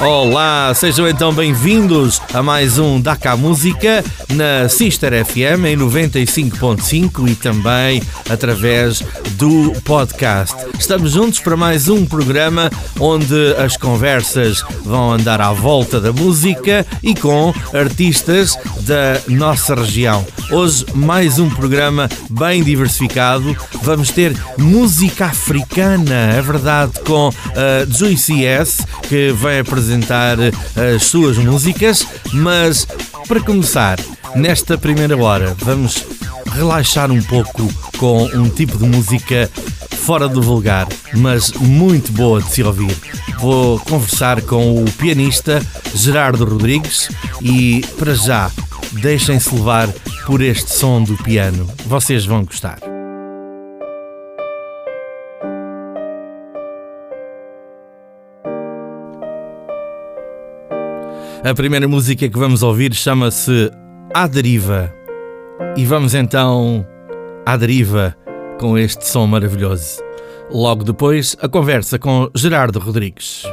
Olá, sejam então bem-vindos a mais um Daca Música na Sister FM em 95.5 e também através do podcast. Estamos juntos para mais um programa onde as conversas vão andar à volta da música e com artistas da nossa região. Hoje, mais um programa bem diversificado. Vamos ter música africana, é verdade, com a Juicy S, que vai apresentar as suas músicas. Mas, para começar, nesta primeira hora, vamos relaxar um pouco com um tipo de música fora do vulgar, mas muito boa de se ouvir. Vou conversar com o pianista Gerardo Rodrigues e, para já, deixem-se levar por este som do piano. Vocês vão gostar. A primeira música que vamos ouvir chama-se À Deriva. E vamos então à deriva com este som maravilhoso. Logo depois, a conversa com Gerardo Rodrigues.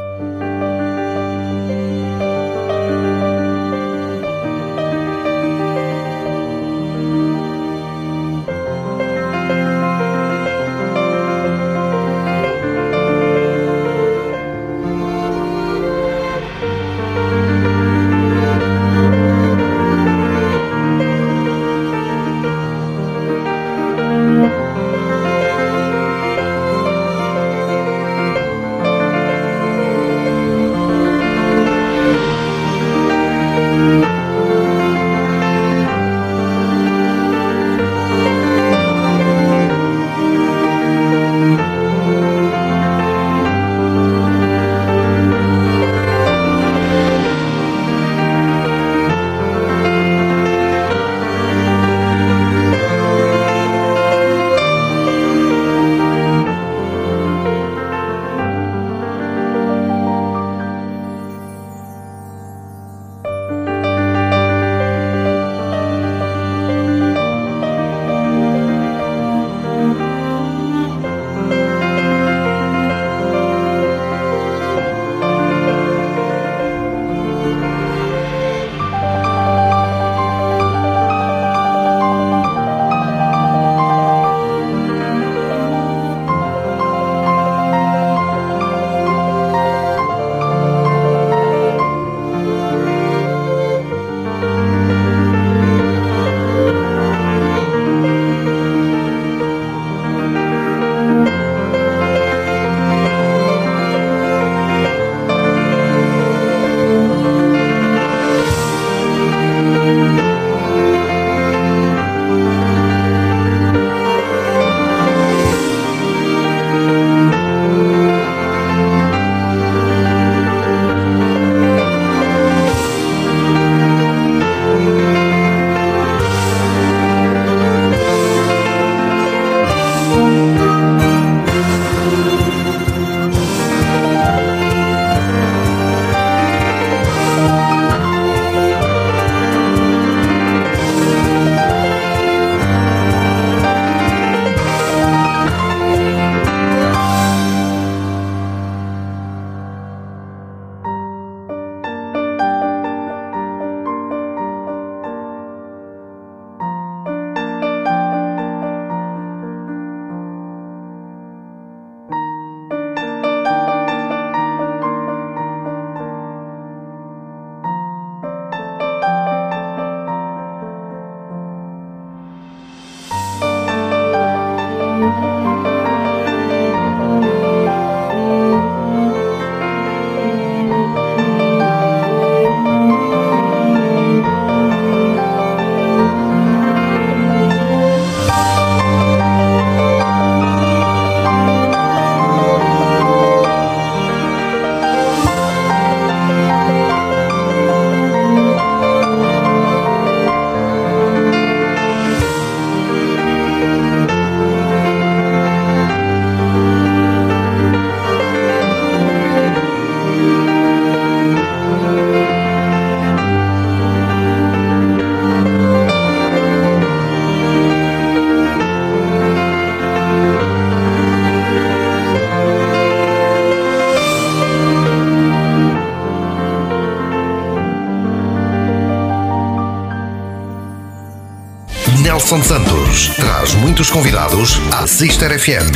Convidados à Sister FM.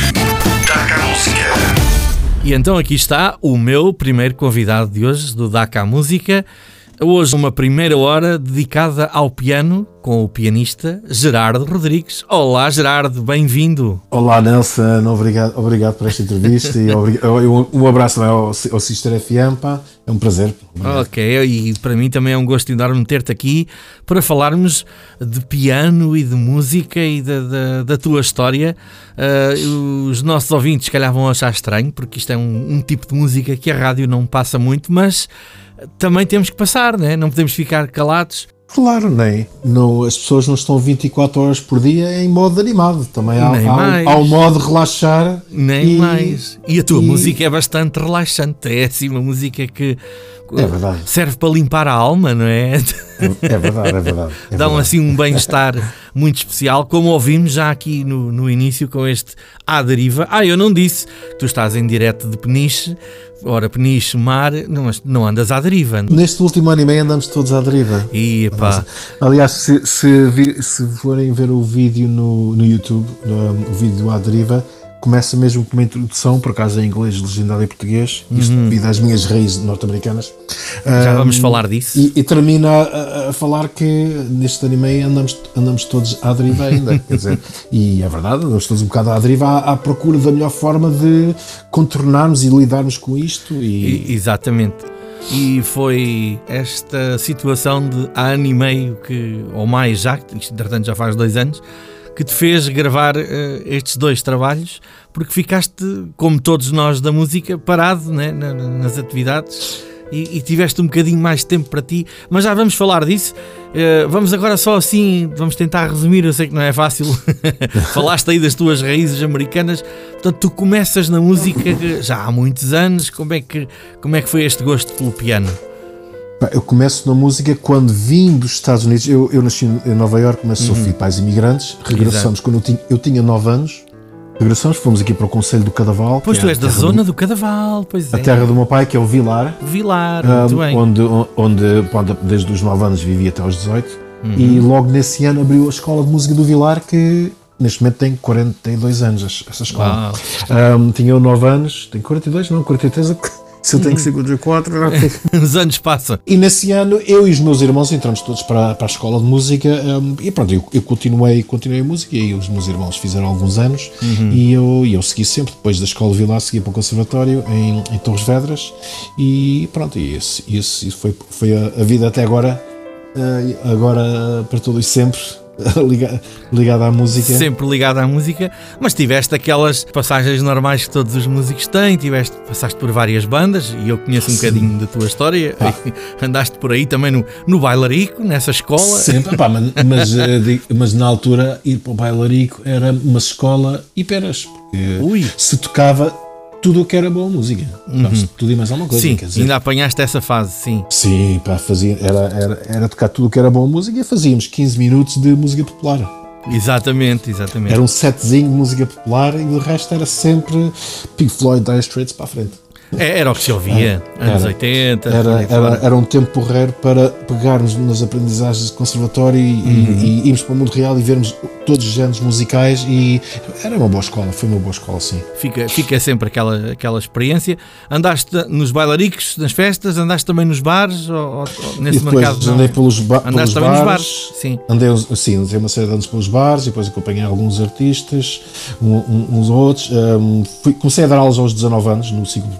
Taca a música. E então aqui está o meu primeiro convidado de hoje, do DACA Música. Hoje uma primeira hora dedicada ao piano com o pianista Gerardo Rodrigues. Olá Gerardo, bem-vindo. Olá Nelson, obrigado, obrigado por esta entrevista e um abraço ao, ao Sister FM, pá. é um prazer. Ok, e para mim também é um gosto enorme ter-te aqui para falarmos de piano e de música e da, da, da tua história. Uh, os nossos ouvintes, se calhar, vão achar estranho, porque isto é um, um tipo de música que a rádio não passa muito, mas também temos que passar, né? não podemos ficar calados. Claro, nem. Não, as pessoas não estão 24 horas por dia em modo animado. Também há, há, há um modo relaxar. Nem e, mais. E a tua e... música é bastante relaxante. É assim uma música que é verdade. serve para limpar a alma, não é? É verdade, é verdade. É Dão verdade. assim um bem-estar muito especial, como ouvimos já aqui no, no início com este À Deriva. Ah, eu não disse, tu estás em direto de Peniche, ora Peniche, mar, não, não andas à deriva. Neste último ano e meio andamos todos à deriva. E, pá. Aliás, se, se, se forem ver o vídeo no, no YouTube, no, o vídeo à deriva, começa mesmo com uma introdução, por acaso em inglês, legendado em português, isto uhum. devido às minhas raízes norte-americanas. Já um, vamos falar disso. E, e termina a, a, falar que neste anime andamos, andamos todos à deriva ainda. quer dizer, e é verdade, andamos todos um bocado à deriva à, à, procura da melhor forma de contornarmos e lidarmos com isto. E... e exatamente. E foi esta situação de há ano e meio que, ou mais já, isto entretanto já faz dois anos, que te fez gravar uh, estes dois trabalhos, porque ficaste, como todos nós da música, parado né, nas atividades e, e, tiveste um bocadinho mais de tempo para ti, mas já vamos falar disso. Uh, vamos agora só assim, vamos tentar resumir. Eu sei que não é fácil. Falaste aí das tuas raízes americanas, portanto, tu começas na música já há muitos anos. Como é que, como é que foi este gosto pelo piano? Eu começo na música quando vim dos Estados Unidos. Eu, eu nasci em Nova Iorque, mas sou uhum. filho de pais imigrantes. Regressamos Exato. quando eu tinha, eu tinha 9 anos. Regressamos, fomos aqui para o Conselho do Cadaval. Pois tu é és da zona do, do, Cadaval, pois é. A terra do meu pai, que é o Vilar. Vilar, um, muito bem. Onde, onde, onde, desde os 9 anos vivi até aos 18. Uhum. E logo nesse ano abriu a Escola de Música do Vilar, que neste momento tem 42 anos, essa escola. Um, tinha eu 9 anos, tenho 42, não, 43, se eu tenho que ser 54, os anos passam. E nesse ano, eu e os meus irmãos entramos todos para, para a escola de música um, e pronto, eu, eu, continuei, continuei a música e os meus irmãos fizeram alguns anos uhum. e eu, eu segui sempre, depois da escola de Vilar, segui para o conservatório em, em Torres Vedras e pronto, e isso, isso, foi, foi a, a vida até agora, uh, agora para todo e sempre ligada à música. Sempre ligada à música, mas tiveste aquelas passagens normais que todos os músicos têm, tiveste, passaste por várias bandas e eu conheço um Sim. bocadinho da tua história. Ah. Andaste por aí também no, no bailarico, nessa escola. Sempre, pá, mas, mas, eh, mas, na altura ir para o bailarico era uma escola e peras, porque Ui. se tocava tudo o que era boa música. Uhum. tudo e mais alguma coisa. Sim, dizer, ainda apanhaste essa fase, sim. Sim, pá, fazia, era, era, era tocar tudo o que era boa música e fazíamos 15 minutos de música popular. Exatamente, exatamente. Era um setzinho de música popular e o resto era sempre Pink Floyd, Dire Straits para a frente. É, era o que se ouvia, era, anos 80. Era, era, era, um tempo porreiro para pegarmos nas aprendizagens de conservatório e, uhum. e, e irmos para o mundo real e vermos todos os géneros musicais e era uma boa escola, foi uma boa escola, sim. Fica, fica sempre aquela, aquela experiência. Andaste nos bailaricos, nas festas, andaste também nos bares ou, ou nesse mercado? Andei pelos, ba andaste pelos também bares, nos bares, sim. Andei, sim, andei uma série de anos pelos bares e depois acompanhei alguns artistas, um, uns ou outros. Um, fui, comecei a dar aulas aos 19 anos, no, ciclo,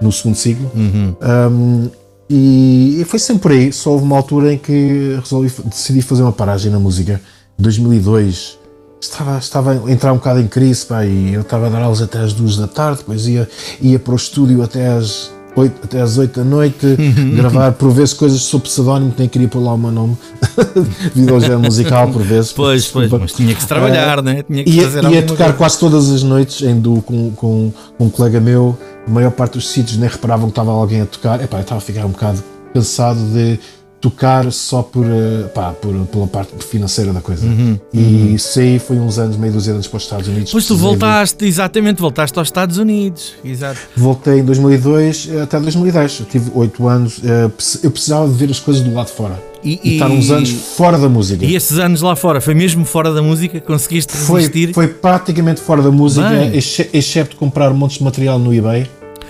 no segundo ciclo. Uhum. Um, e, e foi sempre por aí. Só houve uma altura em que resolvi, decidi fazer uma paragem na música. 2002 estava, estava a entrar um bocado em crise pá, e eu estava a dar aulas até às duas da tarde, depois ia, ia para o estúdio até às 8, até às 8 da noite, gravar por vezes coisas sobre pseudónimo, que nem queria pôr lá o meu nome, devido ao género musical, por vezes. Pois, pois, mas tinha que se trabalhar, uh, né? tinha que ia, fazer Ia tocar coisa. quase todas as noites em duo com, com, com um colega meu, a maior parte dos sítios nem reparavam que estava alguém a tocar, Epá, eu estava a ficar um bocado cansado de tocar só por, uh, pá, por, pela parte financeira da coisa. Uhum, e isso aí foi uns anos, meio dúzia de anos para os Estados Unidos. Pois tu voltaste, exatamente, voltaste aos Estados Unidos. Exato. Voltei em 2002 até 2010. Eu tive 8 anos. eh, Eu precisava de ver as coisas do lado de fora. E, E, estar uns anos fora da música. E esses anos lá fora, foi mesmo fora da música? Conseguiste Foi, resistir? foi praticamente fora da música, Bem. exce- excepto comprar montes de material no eBay.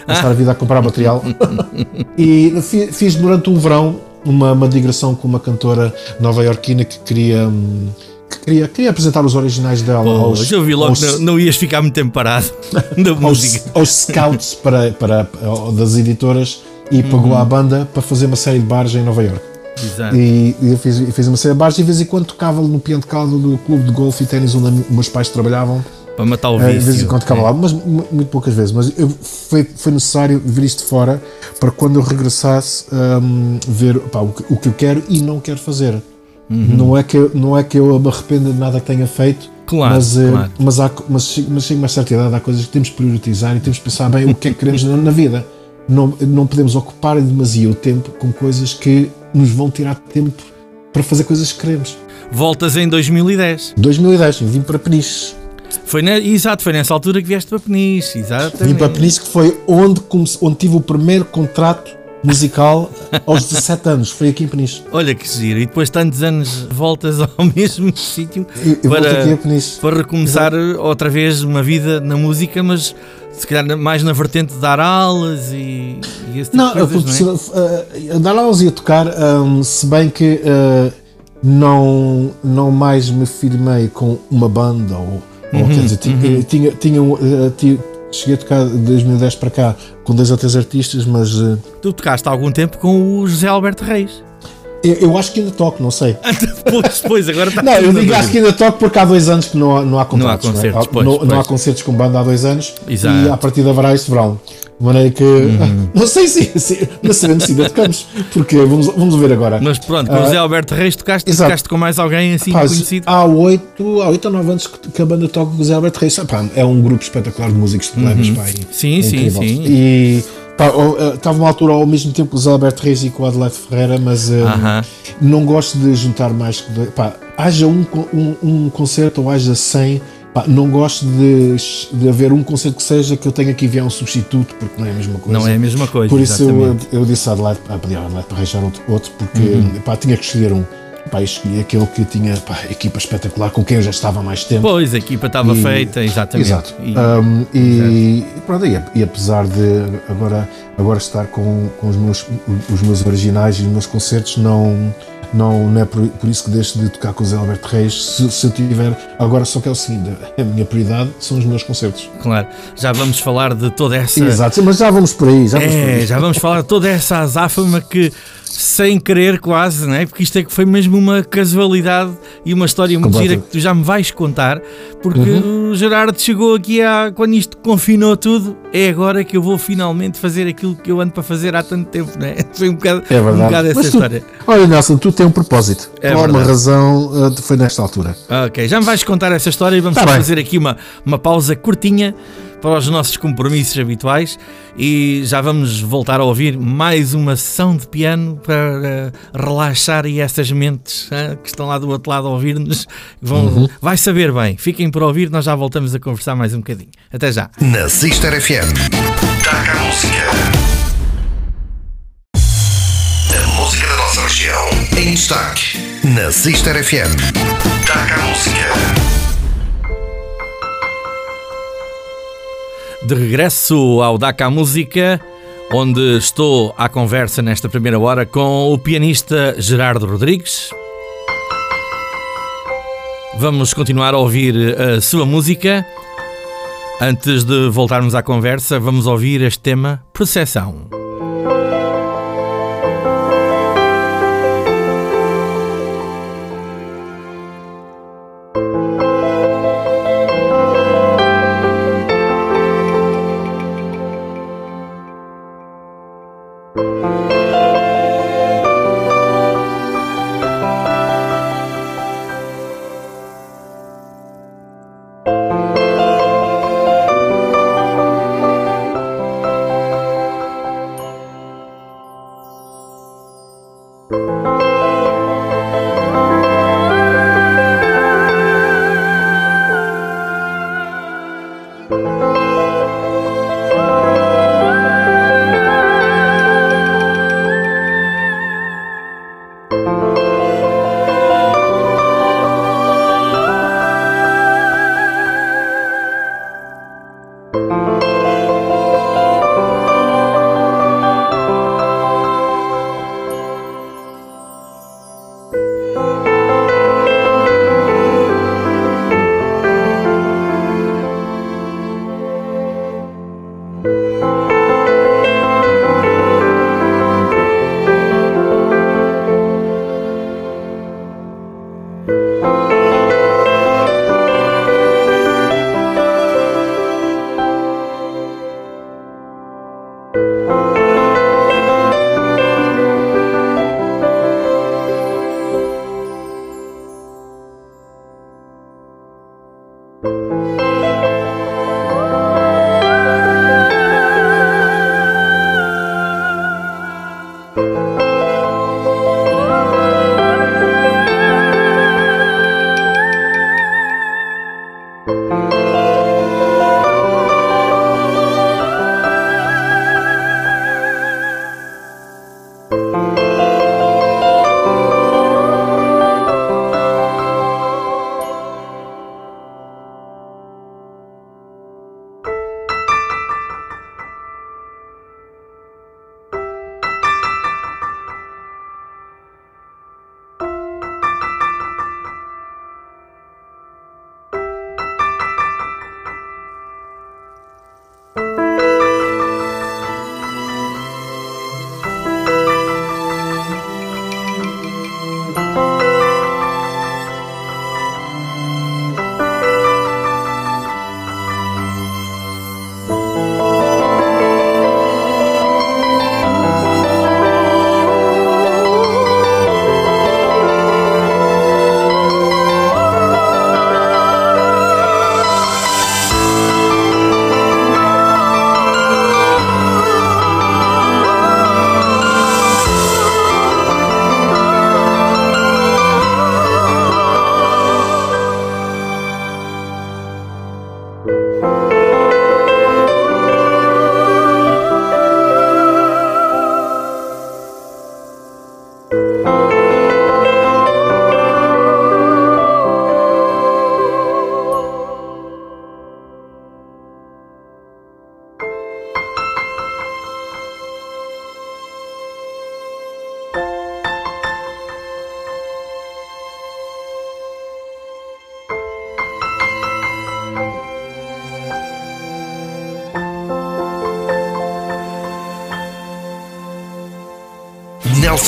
Ah. Passar a vida a comprar material. e fi- fiz durante um verão uma, uma digressão com uma cantora nova-iorquina que queria. hum, que queria, queria apresentar os originais dela Pô, aos, eu vi logo aos, não, não ias ficar muito tempo parado da aos, música. aos scouts para, para, das editoras e pagou Uhum. à banda para fazer uma série de bares em Nova York. Exato. E, e eu fiz, e fiz uma série de bares e de vez em quando tocava no piano de caldo do clube de golfe e ténis onde os meus pais trabalhavam. Para matar o vício. De vez em quando ficava lá, mas mu- muito poucas vezes. Mas eu- foi, foi necessário ver isto fora para quando eu regressasse hum, ver pá, o, que, o que eu quero e não quero fazer. Uhum. Não, é que, eu- não é que eu me arrependa de nada que tenha feito, Claro, mas, eh, claro. mas, há, mas, mas chega uma certa idade, há coisas que temos que priorizar e temos que pensar bem o que é que queremos na, na vida. Não, não podemos ocupar demasiado tempo com coisas que nos vão tirar tempo para fazer coisas que queremos. Voltas em 2010. 2010, eu vim para Peniche. Foi Exato, foi nessa altura que vieste para Peniche. Exatamente. Vim para Peniche, que foi onde, comece- onde tive o primeiro contrato musical aos 17 anos. Foi aqui em Peniche. Olha que giro. E depois de tantos anos voltas ao mesmo sítio para, para recomeçar outra vez uma vida na música, mas se calhar mais na vertente de dar aulas e, e esse tipo Não, de coisas, não é? uh, andar lá e a tocar, um, se bem que uh, não, não mais me firmei com uma banda ou, ou Uhum, quer dizer, tinha, tinha, tinha, um, uh, ti- cheguei a tocar de 2010 para cá com dois ou três artistas, mas uh, Tu tocaste há algum tempo com o José Alberto Reis. Eu, eu acho que ainda toco, não sei. Pois, pois, agora está Não, eu digo acho que ainda toco porque há dois anos que não há, não há contratos. Não há concertos, é? pois, não, pois. não há concertos com banda há dois anos Exato. Uhum. e a partir de haverá este verão. De maneira que não sei se, se não sabemos se ainda tocamos, porque vamos, vamos ver agora. Mas pronto, com o Ah, José Alberto Reis tocaste, exato. tocaste com mais alguém assim conhecido. há oito há oito ou nove anos que, a banda toca com o Zé Alberto Reis. Pá, é um grupo espetacular de músicos de plebes. pá, Uhum. Sim, é sim, sim. E estava uma altura ao mesmo tempo com o Zé Alberto Reis e com o Adelaide Ferreira, mas eh, Aham. não gosto de juntar mais que dois. Pá, haja um, um, um concerto ou haja 100. Pá, não gosto de, de haver um concerto que seja que eu tenha que enviar um substituto, porque não é a mesma coisa. Não é a mesma coisa. Por isso eu, eu disse a Adelaide, a pedir a Adelaide para arranjar outro, outro porque Uhum. pá, tinha que escolher um. Pá, e escolhi aquele que tinha pá, equipa espetacular com quem eu já estava há mais tempo. Pois, a equipa estava E- feita, exatamente. Exato. E- Um, e, e pronto, e, e apesar de agora, agora estar com, com os, meus, os meus originais e os meus concertos, não, não, não é por, por isso que deixo de tocar com o Zé Alberto Reis. Se, se eu tiver. Agora só que é o seguinte: a minha prioridade são os meus concertos. Claro, já vamos falar de toda essa. Exato, mas já vamos por aí. Já vamos por É, aí. já vamos falar de toda essa azáfama que, sem querer quase, não é? porque isto é que foi mesmo uma casualidade e uma história muito gira que tu já me vais contar, porque Uhum. o Gerardo chegou aqui há, quando isto confinou tudo, é agora que eu vou finalmente fazer aquilo que eu ando para fazer há tanto tempo, não é? Foi um bocado, É um verdade. bocado essa tu- história. Olha, Nelson, tu tens um propósito. É Por uma razão, uh, foi nesta altura. Ok, já me vais contar essa história e vamos Tá fazer aqui uma, uma pausa curtinha para os nossos compromissos habituais e já vamos voltar a ouvir mais uma sessão de piano para eh, relaxar aí essas mentes ah, que estão lá do outro lado a ouvir-nos. Vão, Uhum. Vai saber bem, fiquem por ouvir, nós já voltamos a conversar mais um bocadinho. Até já. Na Sister FM. Taca a música. A música da nossa região em destaque. Na Sister FM. Taca a música. De regresso ao DACA Música, onde estou à conversa nesta primeira hora com o pianista Gerardo Rodrigues. Vamos continuar a ouvir a sua música. Antes de voltarmos à conversa, vamos ouvir este tema Processão.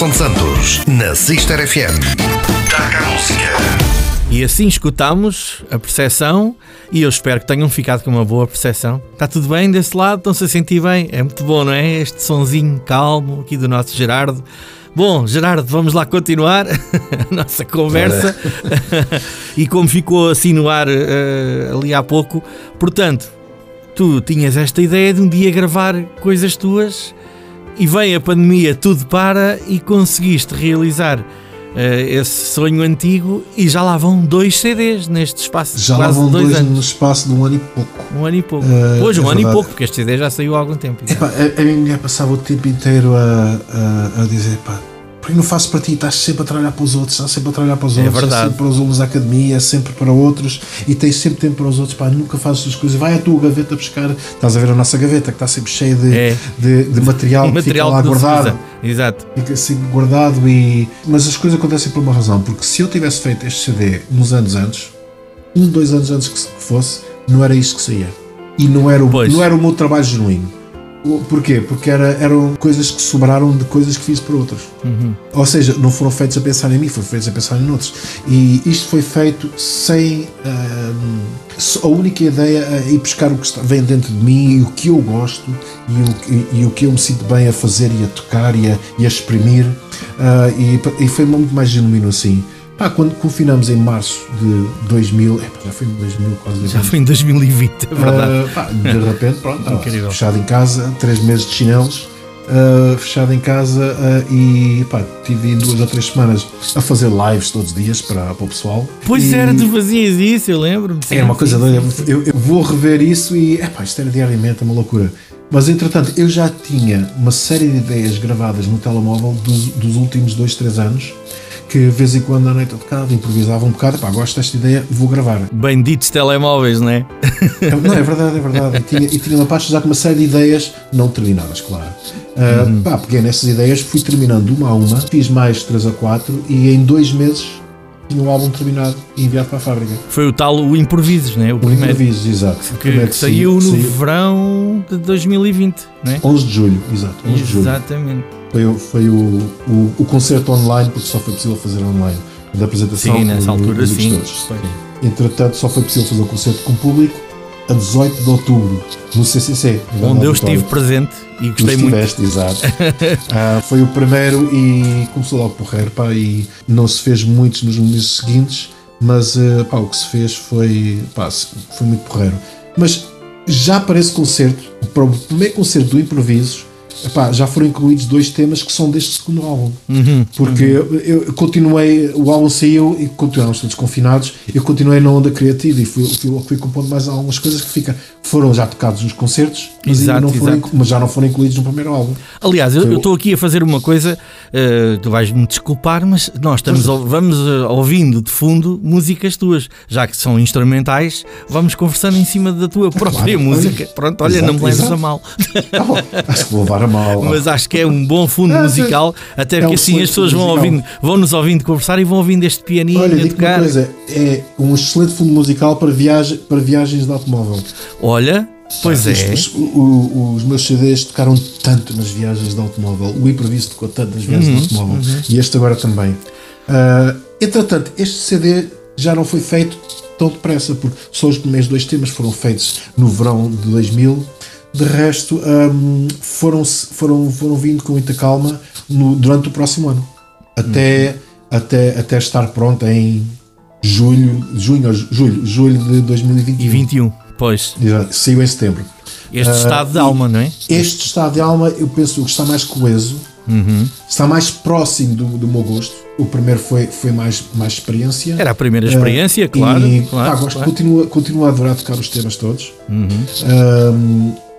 Nelson Santos, na Sister FM. Taca a música. E assim escutamos a percepção e eu espero que tenham ficado com uma boa percepção. Está tudo bem desse lado? Estão-se a sentir bem? É muito bom, não é? Este sonzinho calmo aqui do nosso Gerardo. Bom, Gerardo, vamos lá continuar a nossa conversa. e como ficou assim no ar uh, ali há pouco, portanto, tu tinhas esta ideia de um dia gravar coisas tuas e vem a pandemia, tudo para e conseguiste realizar uh, esse sonho antigo e já lá vão dois CDs neste espaço já de quase lá vão dois, dois anos. no espaço de um ano e pouco. Um ano e pouco. Uh, pois, um é ano e verdade. pouco, porque este CD já saiu há algum tempo. Epá, a, a minha mulher passava o tempo inteiro a, a, a dizer: pá, porque não faço para ti, estás sempre a trabalhar para os outros, estás sempre a trabalhar para os É outros, verdade. sempre para os alunos da academia, é sempre para outros e tens sempre tempo para os outros, pá, nunca fazes as coisas. Vai à tua gaveta buscar, estás a ver a nossa gaveta que está sempre cheia de, É. de, de material, que Material fica lá guardado. Exato. Fica assim guardado e. Mas as coisas acontecem por uma razão, porque se eu tivesse feito este CD nos anos antes, um, dois anos antes que se- que fosse, não era isto que saía. E não era o, Pois. não era o meu trabalho genuíno. Porquê? Porque era, eram coisas que sobraram de coisas que fiz para outros. Ou seja, não foram feitos a pensar em mim, foram feitos a pensar em outros. E isto foi feito sem. a única ideia é ir buscar o que vem dentro de mim e o que eu gosto e o, e, e o que eu me sinto bem a fazer e a tocar e a, e a exprimir. Ah, e, e foi muito mais genuíno assim. Pá, quando confinamos em março de 2000, epá, já foi em 2000 quase Já foi em 2020, é verdade. Uh, pá, de repente, pronto, fechado em casa, três meses de chinelos. uh, fechado em casa uh, e pá, tive duas ou três semanas a fazer lives todos os dias para, para o pessoal. Pois E era, tu fazias isso, eu lembro-me. Era uma coisa doida. Eu, eu vou rever isso e epá, isto era diariamente é uma loucura. Mas entretanto, eu já tinha uma série de ideias gravadas no telemóvel dos, dos últimos dois, três anos que de vez em quando à noite eu tocava, improvisava um bocado, pá, gosto desta ideia, vou gravar. Benditos telemóveis, não é? Não, é verdade, é verdade. E tinha, e tinha uma parte já com uma série de ideias não terminadas, claro. Uh, pá, peguei nessas ideias, fui terminando uma a uma, fiz mais três a quatro e em dois meses o álbum terminado e enviado para a fábrica. Foi o tal o Improvisos, não é? O O primeiro. improviso, exato. O Que, primeiro que saiu no verão de 2020, não é? 11 de julho, exato, 11 de julho. Exatamente. Foi, o- foi o, o, o concerto online, porque só foi possível fazer online. Da apresentação Sim, nessa altura, sim. Entretanto, só foi possível fazer o concerto com público a 18 de outubro, no CCC. Onde eu estive presente e Tu gostei muito. estiveste, exato. Ah, foi o primeiro e começou logo porreiro, pá, e não se fez muitos nos meses seguintes, mas ah, pá, o que se fez foi, pá, foi muito porreiro. Mas já para esse concerto, para o primeiro concerto do Improvisos, epá, já foram incluídos dois temas que são deste segundo álbum. Uhum. Porque eu, eu continuei, o álbum saiu e continuámos todos confinados. Eu continuei na onda criativa e fui, fui, fui compondo mais algumas coisas que fica, foram já tocados nos concertos, mas, Exato, não foram, mas já não foram incluídos no primeiro álbum. Aliás, eu estou aqui a fazer uma coisa, eh, tu vais-me desculpar, mas nós estamos, vamos eh, ouvindo de fundo músicas tuas, já que são instrumentais, vamos conversando em cima da tua própria claro, música. olha. Pronto, olha, Exato, não me leves exato. a mal. Ah, acho que vou levar a mal. Mas acho que é um bom fundo Ah, musical, até é porque um assim as pessoas vão, ouvindo, vão nos ouvindo conversar e vão ouvindo este pianinho Olha, a digo uma tocar. coisa, é um excelente fundo musical para, viagem, para viagens de automóvel. Olha, pois Os- é. Os, o- os meus CDs tocaram tanto nas viagens de automóvel, o improviso tocou tanto nas viagens Uhum, de automóvel e este agora também. Ah, entretanto, este CD já não foi feito tão depressa, porque só os primeiros dois temas foram feitos no verão de 2000. De resto, ahm, foram, foram, foram vindo com muita calma no- durante o próximo ano, até, até, até estar pronto em julho, junho, julho, julho de 2021. E 21, pois. Saiu em setembro. Este Ah, estado de alma, não é? Este estado de alma, eu penso que está mais coeso, Uhum. está mais próximo do, do meu gosto. O primeiro foi, foi mais, mais experiência. Era a primeira experiência, Ah, claro. E, claro, pá, gosto, claro. Continuo, continuo a adorar tocar os temas todos. Uhum.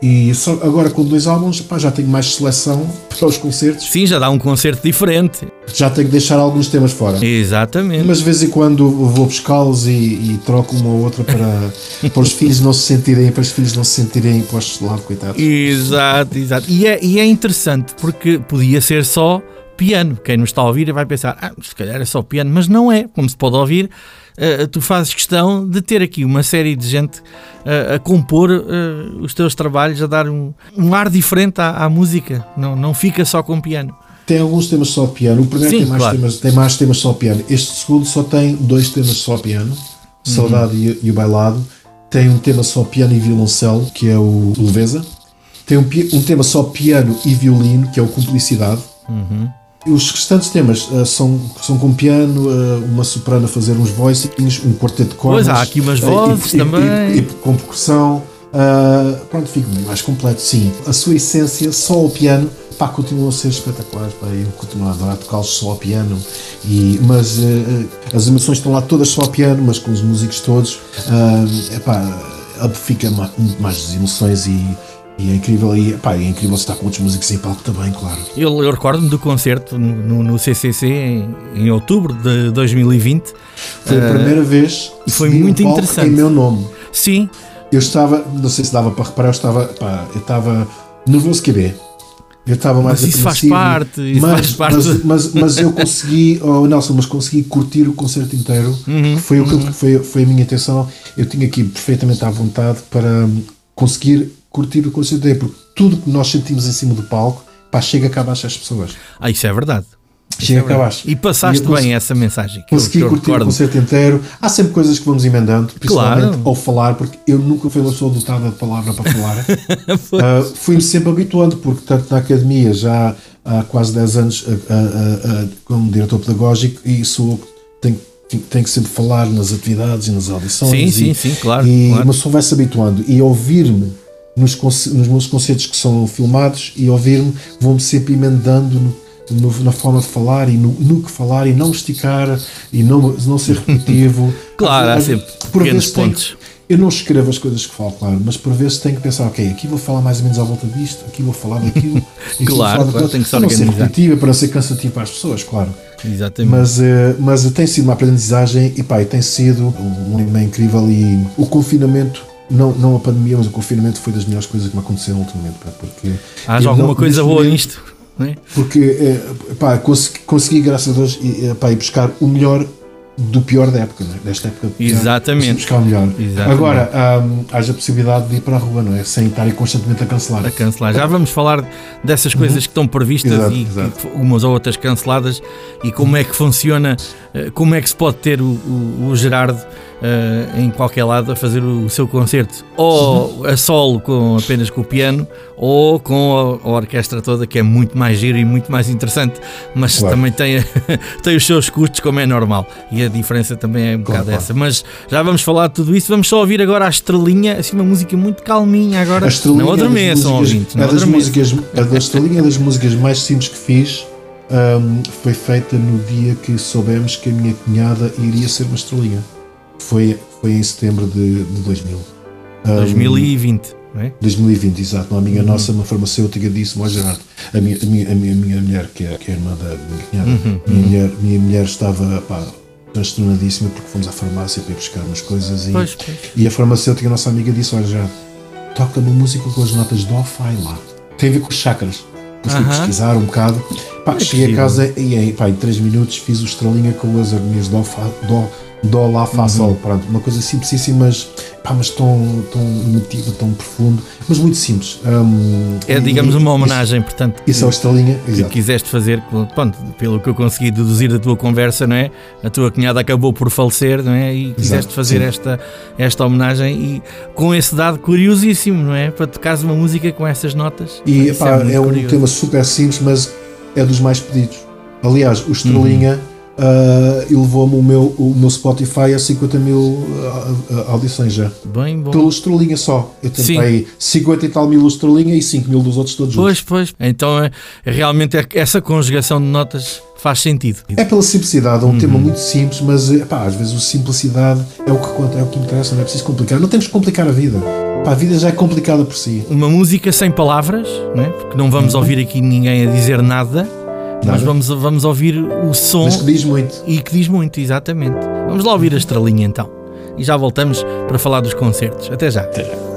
E só, agora com dois álbuns, pá, já tenho mais seleção para os concertos. Sim, já dá um concerto diferente. Já tenho que deixar alguns temas fora. Exatamente. Mas de vez em quando vou buscá-los e, e troco uma ou outra para, para os filhos não se sentirem, para os filhos não se sentirem postos de lado, coitados. Exato, exato. E é, e é interessante porque podia ser só piano. Quem nos está a ouvir vai pensar, ah, se calhar é só piano, mas não é. Como se pode ouvir, eh, tu fazes questão de ter aqui uma série de gente eh, a compor eh, os teus trabalhos, a dar um, um ar diferente à, à música. Não, não fica só com piano. Tem alguns temas só piano. O primeiro Sim, tem, mais claro. temas, tem mais temas só piano. Este segundo só tem dois temas só piano: Saudade e, e o Bailado. Tem um tema só piano e violoncelo, que é o Leveza. Tem um, um tema só piano e violino, que é o Cumplicidade. E Os restantes temas ah, são, são com piano, ah, uma soprano a fazer uns voicings, um quarteto de cordas. Pois, há aqui umas ah, vozes e, e- também. E, e com percussão. pronto, fica mais completo, sim. A sua essência, só o piano, pá, continuam a ser espetaculares. Pá, eu continuo a adorar tocá-los só ao piano. E, mas as emoções estão lá todas só ao piano, mas com os músicos todos. epá, fica muito mais das emoções e. E é incrível, e, pá, é incrível estar com outros músicos em palco também, claro. Eu, eu recordo-me do concerto no, no- CCC em, em outubro de 2020. Foi a Ah, primeira vez e foi que um muito palco interessante. em meu nome. Sim, Eu estava, não sei se dava para reparar, eu estava, pá, eu estava nervoso que bem. Eu estava mais Mas isso faz parte, isso mas, faz parte. Mas, mas, mas eu consegui, oh Nelson, mas consegui curtir o concerto inteiro. Uhum, foi, o que, eu- foi, foi a minha intenção. Eu tinha aqui perfeitamente à vontade para conseguir curtir o concerto inteiro, porque tudo que nós sentimos em cima do palco, pá, chega cá abaixo às pessoas. ah, isso é verdade. Chega é cá abaixo. E passaste E eu bem essa mensagem que eu, Consegui que eu curtir o recordo. concerto inteiro. Há sempre coisas que vamos emendando, principalmente Claro. ao falar, porque eu nunca fui uma pessoa dotada de palavra para falar. Ah, Fui-me sempre habituando, porque tanto na academia já há quase 10 anos ah, ah, como diretor pedagógico e sou eu que tenho, tenho que sempre falar nas atividades e nas audições. Sim, e, sim, sim, claro, E claro. uma pessoa vai se habituando e ouvir-me nos, nos meus concertos que são filmados e ouvir-me, vão-me sempre emendando no, no, na forma de falar e no, no, que falar e não esticar e não, não ser repetitivo. claro, há sempre por pequenos pontos. Tenho, eu não escrevo as coisas que falo, claro, mas por vezes tenho que pensar, ok, aqui vou falar mais ou menos à volta disto, aqui vou falar daquilo. claro, claro tem que se organizar. Para não ser repetitiva, para não ser cansativo para as pessoas, claro. Exatamente. Mas, uh, mas tem sido uma aprendizagem e pá, tem sido um lima incrível e o confinamento não, não a pandemia, mas o confinamento foi das melhores coisas que me aconteceram ultimamente. Pá, porque Há alguma não, coisa boa momento, nisto? É? Porque eh, pá, consegui, consegui, graças a Deus, ir, pá, ir buscar o melhor do pior da época, é? desta época. Exatamente. Buscar o melhor. Exatamente. Agora, um, haja a possibilidade de ir para a rua, não é? Sem estarem constantemente a cancelar. A cancelar. Já vamos falar dessas coisas uhum. que estão previstas exato, e, exato. umas ou outras canceladas e como é que funciona, eh, como é que se pode ter o, o, o Gerardo uh, em qualquer lado a fazer o, seu concerto, ou a solo com apenas com o piano, ou com a, a, orquestra toda, que é muito mais giro e muito mais interessante, mas claro. também tem, tem os seus custos, como é normal, e a diferença também é um claro, bocado claro. essa. Mas já vamos falar de tudo isso, vamos só ouvir agora a estrelinha, assim uma música muito calminha agora. A estrelinha não adormeçam, ouvintes. É das músicas, a da estrelinha é das músicas mais simples que fiz. Um, foi feita no dia que soubemos que a minha cunhada iria ser uma estrelinha foi, foi em setembro de, de 2000. Um, 2020, não é? 2020, exato. Uma amiga uhum. nossa, uma farmacêutica, disse-me: Gerardo, a minha, a, minha, a, minha, a minha mulher, que é, que é a irmã da minha cunhada, uhum. minha, mulher, minha mulher estava pá, transtornadíssima porque fomos à farmácia para ir buscar umas coisas e, pois, pois. e a farmacêutica, a nossa amiga, disse: Olha, Gerardo, toca uma música com as notas Dó, Fá e Lá. Tem a ver com os chakras. Fui pesquisar um bocado. Pá, é cheguei a casa e em, pá, em 3 minutos fiz o estrelinha com as harmonias Dó, Fá, Dó, Lá, Fá, uhum. Sol, pronto, uma coisa simplicíssima, mas, pá, mas tão, tão emotiva, tão profundo, mas muito simples. Um, é, digamos, uma homenagem, isso, portanto. Isso é o Estalinha, que exato. quiseste fazer, pronto, pelo que eu consegui deduzir da tua conversa, não é? A tua cunhada acabou por falecer, não é? E quiseste exato, fazer esta, esta homenagem e com esse dado curiosíssimo, não é? Para tocares uma música com essas notas. E, pá, é, é um tema super simples, mas é dos mais pedidos. Aliás, o Estrelinha. Uhum uh, elevou-me o meu, o meu Spotify a 50 mil uh, audições já. Bem bom. Pelo Estrelinha só. Eu tentei 50 e tal mil Estrelinha e 5 mil dos outros todos juntos. Pois, pois. Então é, é realmente é, essa conjugação de notas faz sentido. É pela simplicidade, é um uhum. tema muito simples, mas pá, às vezes a simplicidade é o que conta, é o que interessa, não é preciso complicar. Não temos que complicar a vida. Pá, a vida já é complicada por si. Uma música sem palavras, não é? porque não vamos uhum. ouvir aqui ninguém a dizer nada nós vamos, vamos ouvir o som. Mas que diz muito. E que diz muito, exatamente. Vamos lá ouvir a estrelinha então. E já voltamos para falar dos concertos. Até já. Até já.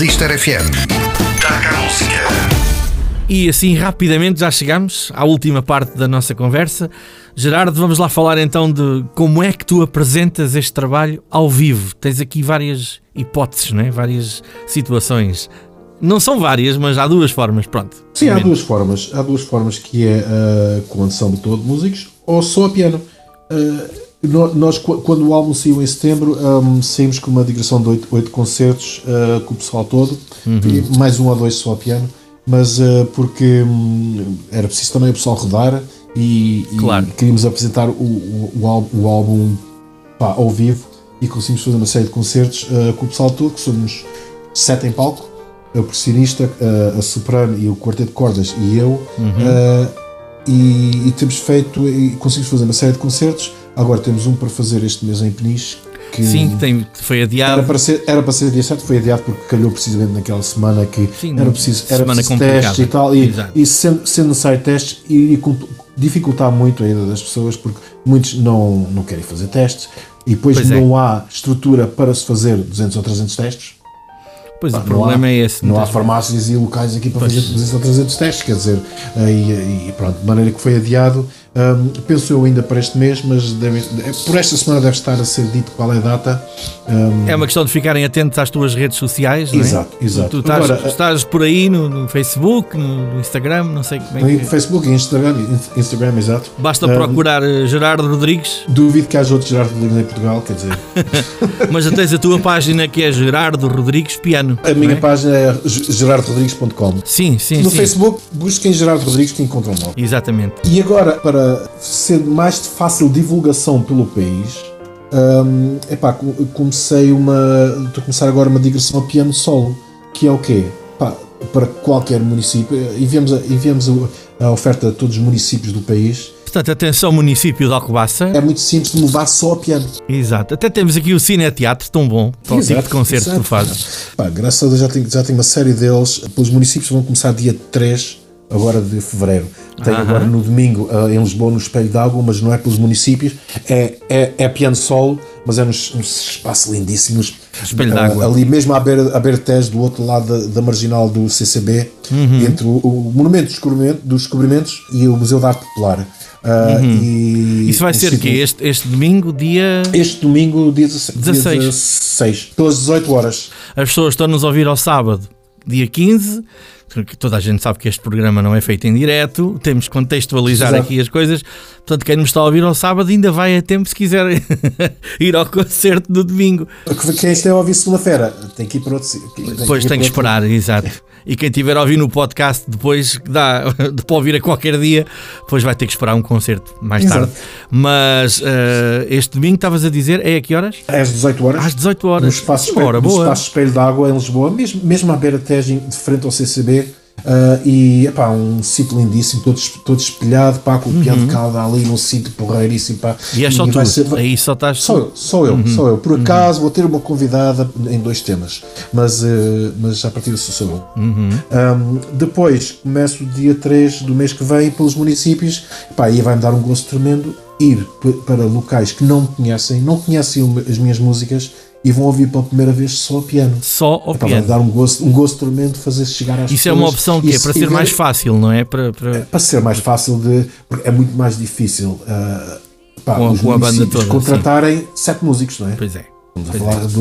Sister FM. Taca a música. E assim rapidamente já chegamos à última parte da nossa conversa. Gerardo, vamos lá falar então de como é que tu apresentas este trabalho ao vivo. Tens aqui várias hipóteses, não é? várias situações. Não são várias, mas há duas formas, pronto. Sim, há duas formas. Há duas formas que é uh, com ensemble todo músicos ou só a piano. Uh, nós, quando o álbum saiu em setembro, um, saímos com uma digressão de oito, oito concertos uh, com o pessoal todo, uhum. e mais um ou dois só a piano, mas uh, porque um, era preciso também o pessoal rodar e, claro. e queríamos apresentar o, o, o álbum, o álbum pá, ao vivo e conseguimos fazer uma série de concertos uh, com o pessoal todo, que somos sete em palco, o percussionista, a soprano e o quarteto de cordas e eu, uhum. e, e, temos feito e conseguimos fazer uma série de concertos Agora temos um para fazer este mês em Peniche. Que Sim, tem, foi adiado. Era para ser, era para ser dia certo, foi adiado porque calhou precisamente naquela semana que Sim, era preciso, era preciso testes e tal. E, e sendo, sendo necessário testes, iria dificultar muito a ida das pessoas porque muitos não, não querem fazer testes e depois pois é. não é. há estrutura para se fazer 200 ou 300 testes. Pois Pá, o problema há, é esse. Não há farmácias e locais aqui para pois. fazer 200 ou 300 testes, quer dizer, e, e pronto, de maneira que foi adiado um, penso eu ainda para este mês, mas deve, por esta semana deve estar a ser dito qual é a data. Um, é uma questão de ficarem atentos às tuas redes sociais. Exato, é? exato. Tu estás, Agora, estás por aí no, no, Facebook, no Instagram, não sei como é que. Facebook e Instagram, Instagram, exato. Basta um, procurar eh, Gerardo Rodrigues. Duvido que haja outro Gerardo Rodrigues em Portugal, quer dizer. mas já tens a tua página que é Gerardo Rodrigues Piano. A minha é? página é gerardorodrigues.com. Sim, sim. No sim. Facebook, busquem Gerardo Rodrigues que encontram logo. Exatamente. E agora, para para ser mais de fácil divulgação pelo país, um, epá, comecei uma. Estou a começar agora uma digressão a piano solo, que é o quê? Epá, para qualquer município, enviamos, a, enviamos a, a oferta a todos os municípios do país. Portanto, atenção, município de Alcobaça. É muito simples de levar só a piano. Exato. Até temos aqui o Cine Teatro, tão bom, para o tipo de concerto que tu fazes. Pá, graças a Deus já tenho, já tenho uma série deles. Pelos municípios vão começar dia 3 agora de fevereiro. Tem agora no domingo uh, em Lisboa, no Espelho d'Água, mas não é pelos municípios, é, é, é piano solo, mas é nos, nos espaços lindíssimos. Espelho d'Água. Uh, ali mesmo à beira, à beira Tejo, do outro lado da, da marginal do CCB, uhum. entre o, o Monumento dos Descobrimentos, e o Museu de Arte Popular. Uh, uhum. e Isso vai ser que este, este domingo, dia. Este domingo, dia 16. 16. Dia 16 pelas 18 horas. As pessoas estão-nos a ouvir ao sábado, dia 15 porque toda a gente sabe que este programa não é feito em direto, temos que contextualizar Exato. aqui as coisas. Portanto, quem nos está a ouvir ao sábado ainda vai a tempo se quiser ir ao concerto do domingo. Quem está a ouvir segunda-feira tem que ir para outro. Depois tem que, que esperar, exato. E quem tiver a ouvir no podcast depois dá para ouvir a qualquer dia, depois vai ter que esperar um concerto mais Exato. tarde. Mas uh, este domingo estavas a dizer, é a que horas? É às 18 horas. Às 18 horas. No espaço, espelho, hora, no espaço Espelho d'Água em Lisboa, mesmo, mesmo à beira de frente ao CCB. Uh, e epá, um sítio lindíssimo, todo, todo espelhado, pá, com o uhum. piano de cauda ali num sítio porreiríssimo. Pá, e é só tu, ser, aí só estás. Só eu, só eu, uhum. só eu. Por uhum. acaso uhum. vou ter uma convidada em dois temas, mas, uh, mas a partir disso sou eu. Uhum. Um, depois começo o dia 3 do mês que vem pelos municípios, pá, aí vai-me dar um gosto tremendo ir para locais que não me conhecem, não conhecem as minhas músicas e vão ouvir pela primeira vez só o piano. Só o é piano. dar um gosto, um gosto tremendo, fazer chegar às Isso pessoas. é uma opção que é para ser mais fácil, não é? Para, para... É, para ser mais fácil de. Porque é muito mais difícil uh, pá, com, os com a banda toda, contratarem sim. sete músicos, não é? Pois é. Estamos a falar é. de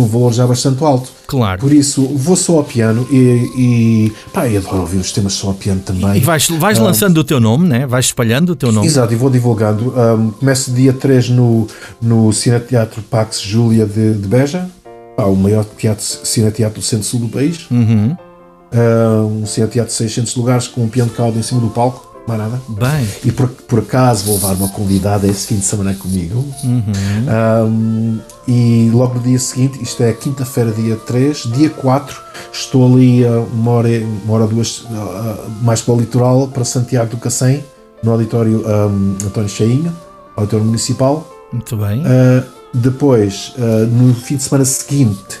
um valor já bastante alto. Claro. Por isso, vou só ao piano e, e pá, eu adoro ouvir os temas só ao piano também. E vais, vais um, lançando o teu nome, né? vais espalhando o teu nome. Exato, e vou divulgando. Um, começo dia 3 no, no Cineteatro Pax Júlia de, de Beja, pá, o maior teatro, cineteatro do centro-sul do país. Uhum. Uh, um cineteatro de 600 lugares com um piano de cauda em cima do palco mais nada. Bem. E por, por acaso vou levar uma convidada esse fim de semana comigo. Uhum. Um, e logo no dia seguinte, isto é quinta-feira, dia 3, dia 4, estou ali uma hora, uma hora duas uh, mais para o litoral, para Santiago do Cacém, no auditório um, António Cheinho, auditório municipal. Muito bem. Uh, depois, uh, no fim de semana seguinte,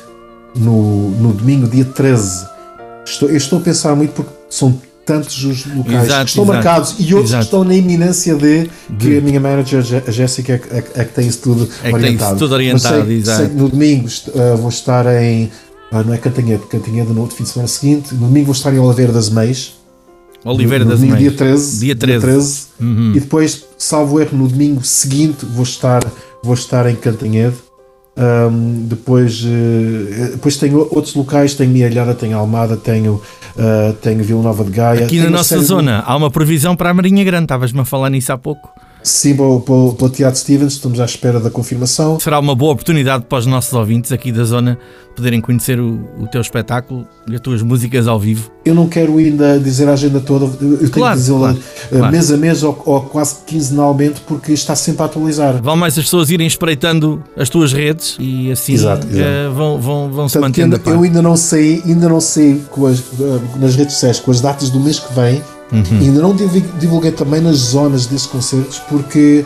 no, no domingo, dia 13, estou, eu estou a pensar muito porque são tantos os locais Exato, que estão exato, marcados e outros exato. que estão na iminência de que De- a minha manager, a Jéssica, é, que- é é que tem isso tudo É isso orientado. tudo orientado, sei, sei no domingo ah, vou estar em. ah, não é Cantanhede, Cantanhede no outro fim de semana seguinte. No domingo vou estar em Oliveira das Meias. Oliveira no das domingo, Meias. dia 13. Dia 13. Uhum. E depois, salvo erro, no domingo seguinte vou estar, vou estar em Cantanhede. Ahm, depois, eh, depois tenho outros locais, tenho Mialhada, tenho Almada, tenho, ah, tenho Vila Nova de Gaia. Aqui na nossa série de- zona há uma previsão para a Marinha Grande, estavas-me a falar nisso há pouco. Sim, para, o- Teatro Stevens, estamos à espera da confirmação. Será uma boa oportunidade para os nossos ouvintes aqui da zona poderem conhecer o, o teu espetáculo e as tuas músicas ao vivo. Eu não quero ainda dizer a agenda toda, eu tenho Claro, que dizê-la claro, eh, claro. mês a mês ou, ou quase quinzenalmente, porque está sempre a atualizar. Vale mais as pessoas irem espreitando as tuas redes e assim Exato, exato. eh, vão, vão, vão se mantendo ainda- eu ainda não sei, ainda não sei as, eh, nas redes sociais com as datas do mês que vem. Uhum. Ainda não divulguei também nas zonas desses concertos porque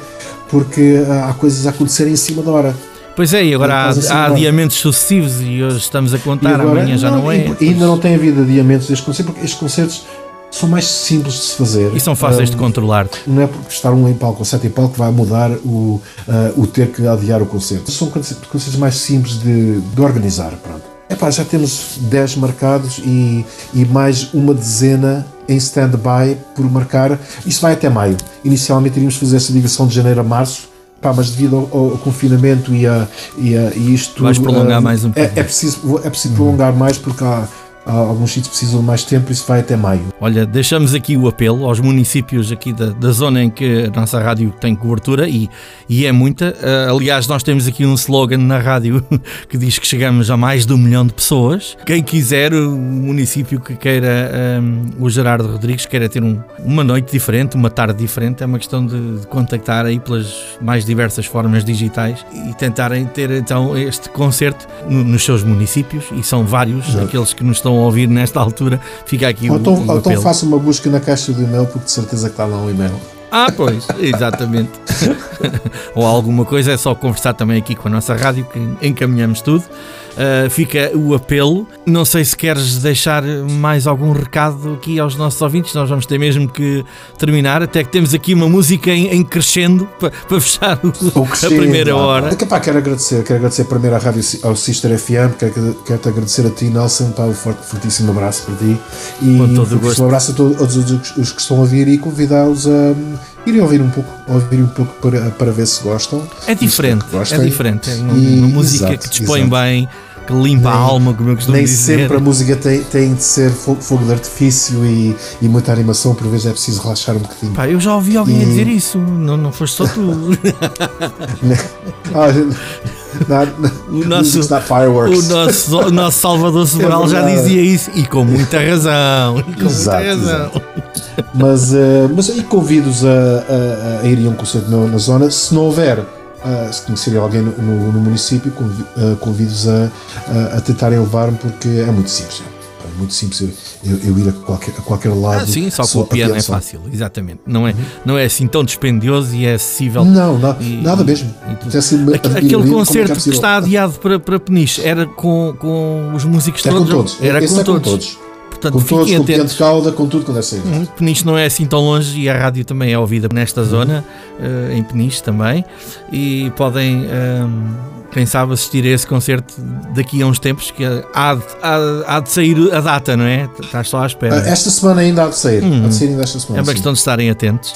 porque ah, há coisas a acontecerem em cima da hora. Pois é, e agora há, assim há agora. adiamentos sucessivos e hoje estamos a contar, agora- amanhã já não, é. e Ainda não tem havido adiamentos destes concertos porque estes concertos são mais simples de se fazer. E são fáceis de Ah, controlar. Não é porque estar um em palco ou sete em palco que vai mudar o, ah, o ter que adiar o concerto. São concertos concertos mais simples de, de organizar. Pronto. Epá, já temos 10 marcados e, e mais uma dezena em stand-by por marcar. Isso vai até maio. Inicialmente iríamos fazer essa digressão de janeiro a março. Pá, mas devido ao, ao confinamento e, a, e, a, e isto Vais prolongar ah, mais um é, pouco. é preciso, é preciso prolongar mais porque há alguns sítios precisam de mais tempo. Isso vai até maio. Olha, deixamos aqui o apelo aos municípios aqui da, da zona em que a nossa rádio tem cobertura e, e é muita. Ah, aliás, nós temos aqui um slogan na rádio que diz que chegamos a mais de um milhão de pessoas. Quem quiser, o município que queira, ah, o Gerardo Rodrigues, queira ter um- uma noite diferente, uma tarde diferente, é uma questão de, de contactar aí pelas mais diversas formas digitais e tentarem ter então este concerto no- nos seus municípios e são vários Exato. aqueles que nos estão a ouvir nesta altura. Fica aqui Ou o, então, o ou então faça uma busca na caixa do e-mail, porque de certeza que está lá um e-mail. Ah, pois, exatamente. Ou alguma coisa, é só conversar também aqui com a nossa rádio que encaminhamos tudo. Ah, fica o apelo. Não sei se queres deixar mais algum recado aqui aos nossos ouvintes. Nós vamos ter mesmo que terminar, até que temos aqui uma música em, em crescendo para, para fechar o- Ou a primeira ah, hora. pá, quero agradecer, quero agradecer primeiro à Rádio ao Sister FM, quero, quero te agradecer a ti, Nelson, pá, um forte, fortíssimo abraço para ti. E Com todo o um abraço a todos os, que estão a ouvir e convidá-los a irem ouvir um pouco, ouvir um pouco para, para ver se gostam. É diferente, que é gostem. diferente. É uma, E- uma música exato, que dispõe exato. bem, que limpa a Nem- alma, como eu costumo Nem dizer. sempre a música tem, tem de ser fo- fogo de artifício e, e muita animação, por vezes é preciso relaxar um bocadinho. Pá, eu já ouvi alguém a E- dizer isso, não, não foste só tu. Ah, not, O nosso- fireworks. O nosso, o nosso Salvador Sobral já É verdade. dizia isso e com muita razão. Com Exato, muita razão. Mas, eh, mas aí convido-os a, a, a irem a um concerto na, na zona. Se não houver, eh, se conhecerem alguém no, no- no município, eh, convido-os a, a, a tentarem levar-me porque é muito simples. É muito simples eu, eu- ir a qualquer, a qualquer lado. Ah, sim, só com o piano é fácil, exatamente. Não é, não é assim tão dispendioso e é acessível. Não, na- E- nada mesmo. e tudo. Até se Aque- admiro Aquele como é que é concerto que está adiado para, para Peniche era com, com os músicos todos? todos. Era com é com todos. Portanto, Com todos, com o de cauda, com tudo quando é saído. Uhum. Peniche não é assim tão longe e a rádio também é ouvida nesta zona, eh, em Peniche também, e podem, ehm, quem sabe, assistir a esse concerto daqui a uns tempos, que há de, há- há de sair a data, não é? Estás só à espera. Ah, Esta semana ainda há de sair. Há de sair ainda esta é semana. uma sim. questão de estarem atentos.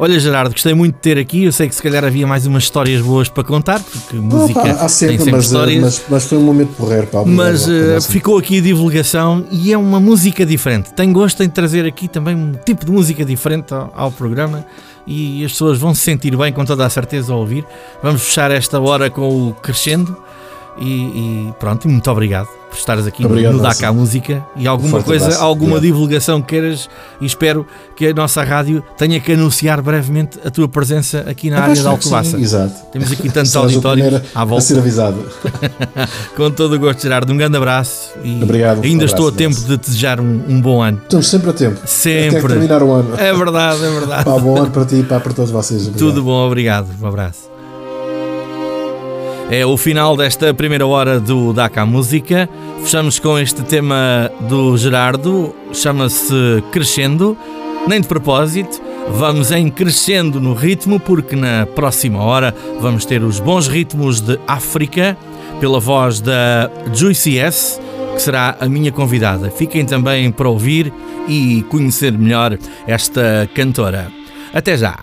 Olha, Gerardo, gostei muito de ter aqui. Eu sei que se calhar havia mais umas histórias boas para contar, porque música há sempre, tem sempre mas, eh, histórias. mas, mas foi um momento porreiro. Pá, obrigado, Mas Nelson. ficou aqui a divulgação e é uma música diferente. Tenho gosto em trazer aqui também um tipo de música diferente ao, ao programa e as pessoas vão se sentir bem, com toda a certeza, ao ouvir. Vamos fechar esta hora com o Crescendo e, e pronto, muito obrigado por estares aqui Obrigado, no. Daca Música e alguma forte coisa, abraço. alguma Obrigado. divulgação que queiras e espero que a nossa rádio tenha que anunciar brevemente a tua presença aqui na Eu área acho da que sim, Alcobaça. Exato. Temos aqui tantos auditórios à A volta. ser avisado. Com todo o gosto, Gerardo. Um grande abraço e Obrigado, um ainda abraço, estou a tempo de te desejar um, um bom ano. Estamos sempre a tempo. Até Sempre. terminar o ano. É verdade, é verdade. Pá, bom ano para ti e para todos vocês. Obrigado. Tudo bom, obrigado. Um abraço. É o final desta primeira hora do DACA Música. Fechamos com este tema do Gerardo, chama-se Crescendo, nem de propósito. Vamos em crescendo no ritmo, porque na próxima hora vamos ter os bons ritmos de África, pela voz da Juicy S, que será a minha convidada. Fiquem também para ouvir e conhecer melhor esta cantora. Até já!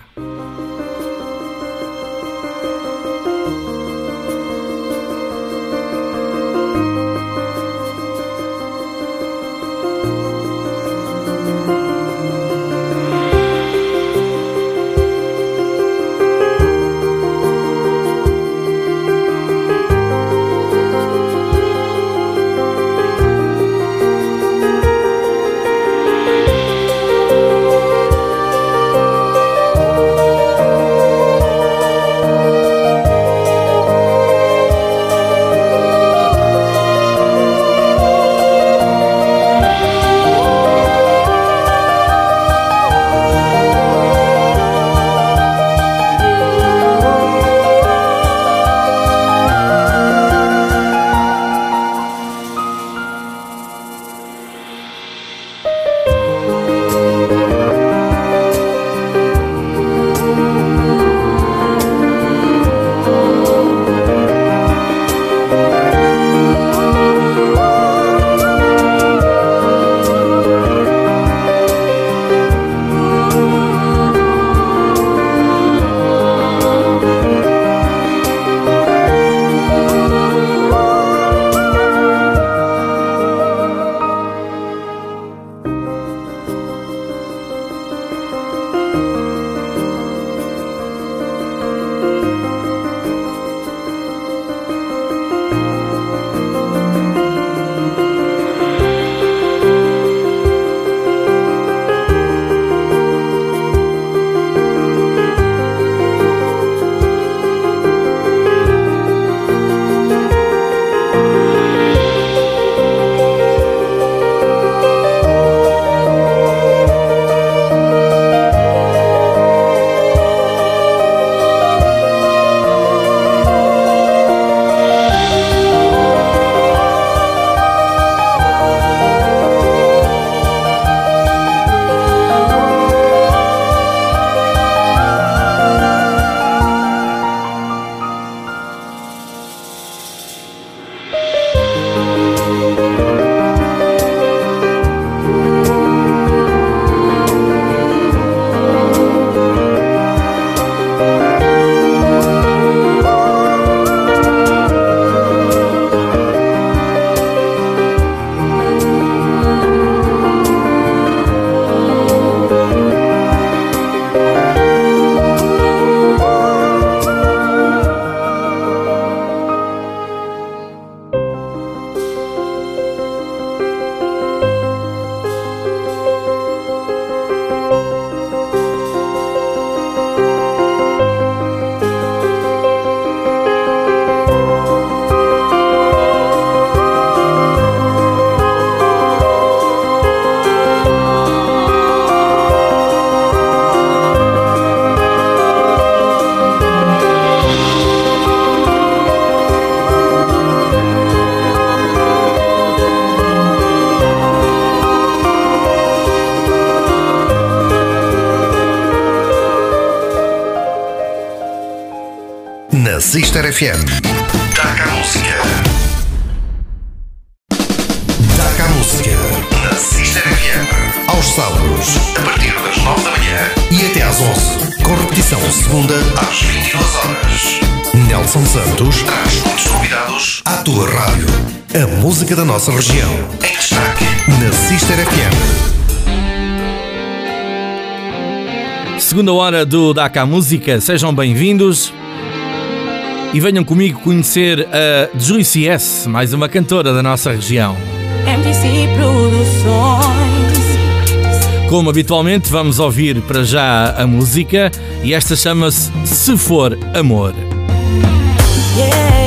FM. Taca a música. Taca a música. Na Sister FM. Aos sábados, a partir das 9 da manhã e até às 11. Com repetição segunda às 22 horas. Nelson Santos traz muitos convidados à tua rádio. A música da nossa região. Em destaque na Sister FM. Segunda hora do DACA Música, sejam bem-vindos e venham comigo conhecer a Juicy S, mais uma cantora da nossa região. Produções. Como habitualmente, vamos ouvir para já a música e esta chama-se Se For Amor. Yeah.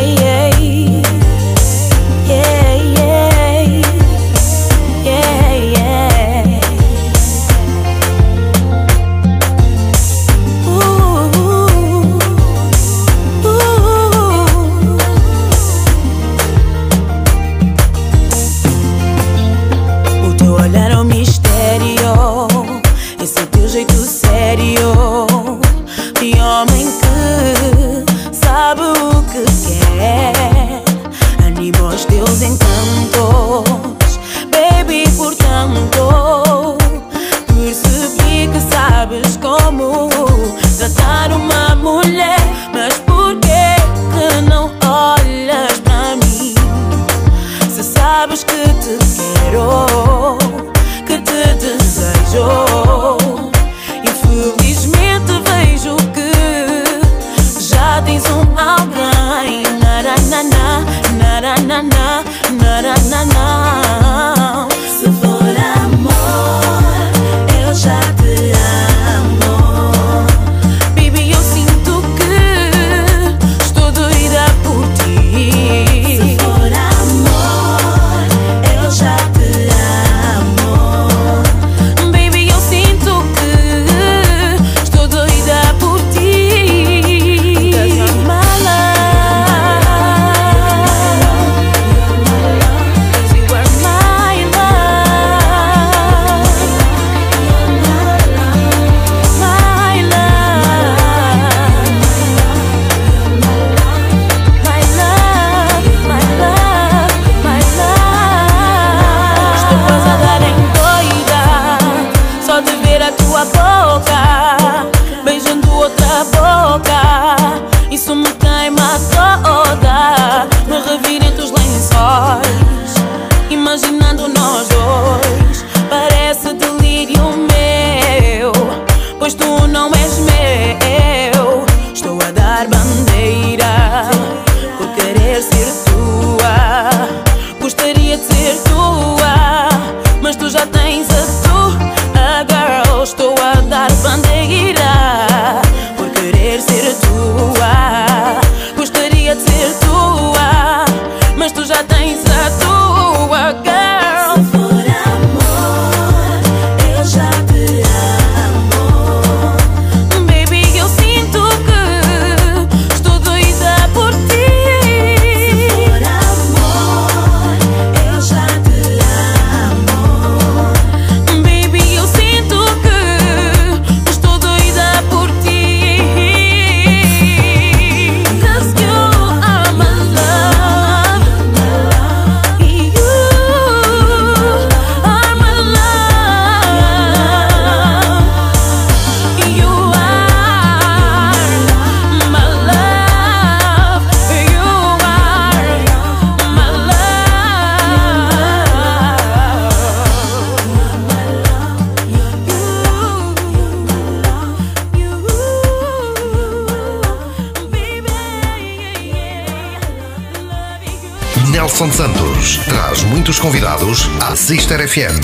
Muitos convidados à Sister FM.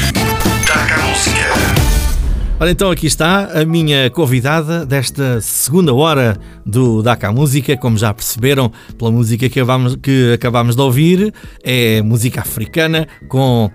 Taca a música. Ora, então aqui está a minha convidada desta segunda hora do Daca Música. Como já perceberam pela música que acabámos, que acabámos de ouvir, é música africana com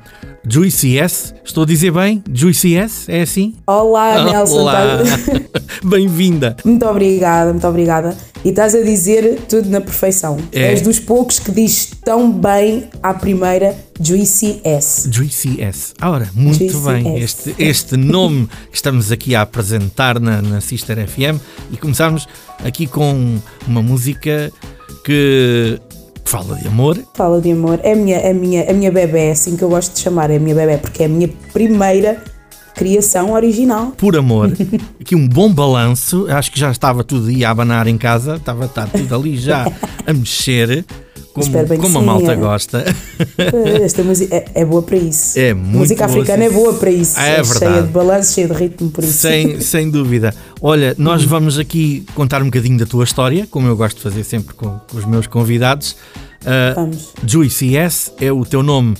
Juicy S. Estou a dizer bem? Juicy S? É assim? Olá, Nelson. Olá! Tá- Bem-vinda! Muito obrigada, muito obrigada. E estás a dizer tudo na perfeição. É. És dos poucos que diz tão bem à primeira Juicy S. Juicy S. Ora, muito Juicy bem. S. Este, este nome que estamos aqui a apresentar na, na Sister FM e começamos aqui com uma música que fala de amor. Fala de amor. É a minha, a minha, a minha bebé, é assim que eu gosto de chamar, é a minha bebé, porque é a minha primeira criação original. por amor. Aqui um bom balanço. Acho que já estava tudo aí a abanar em casa. Estava está tudo ali já a mexer. Como, como a malta é. gosta. Esta música é, é boa para isso. É muito Música boa, africana é boa para isso. Ah, é cheia de balanço, cheia de ritmo, por isso. sem, sem dúvida. Olha, nós vamos aqui contar um bocadinho da tua história, como eu gosto de fazer sempre com, com os meus convidados. Ah, Vamos. Juicy S é o teu nome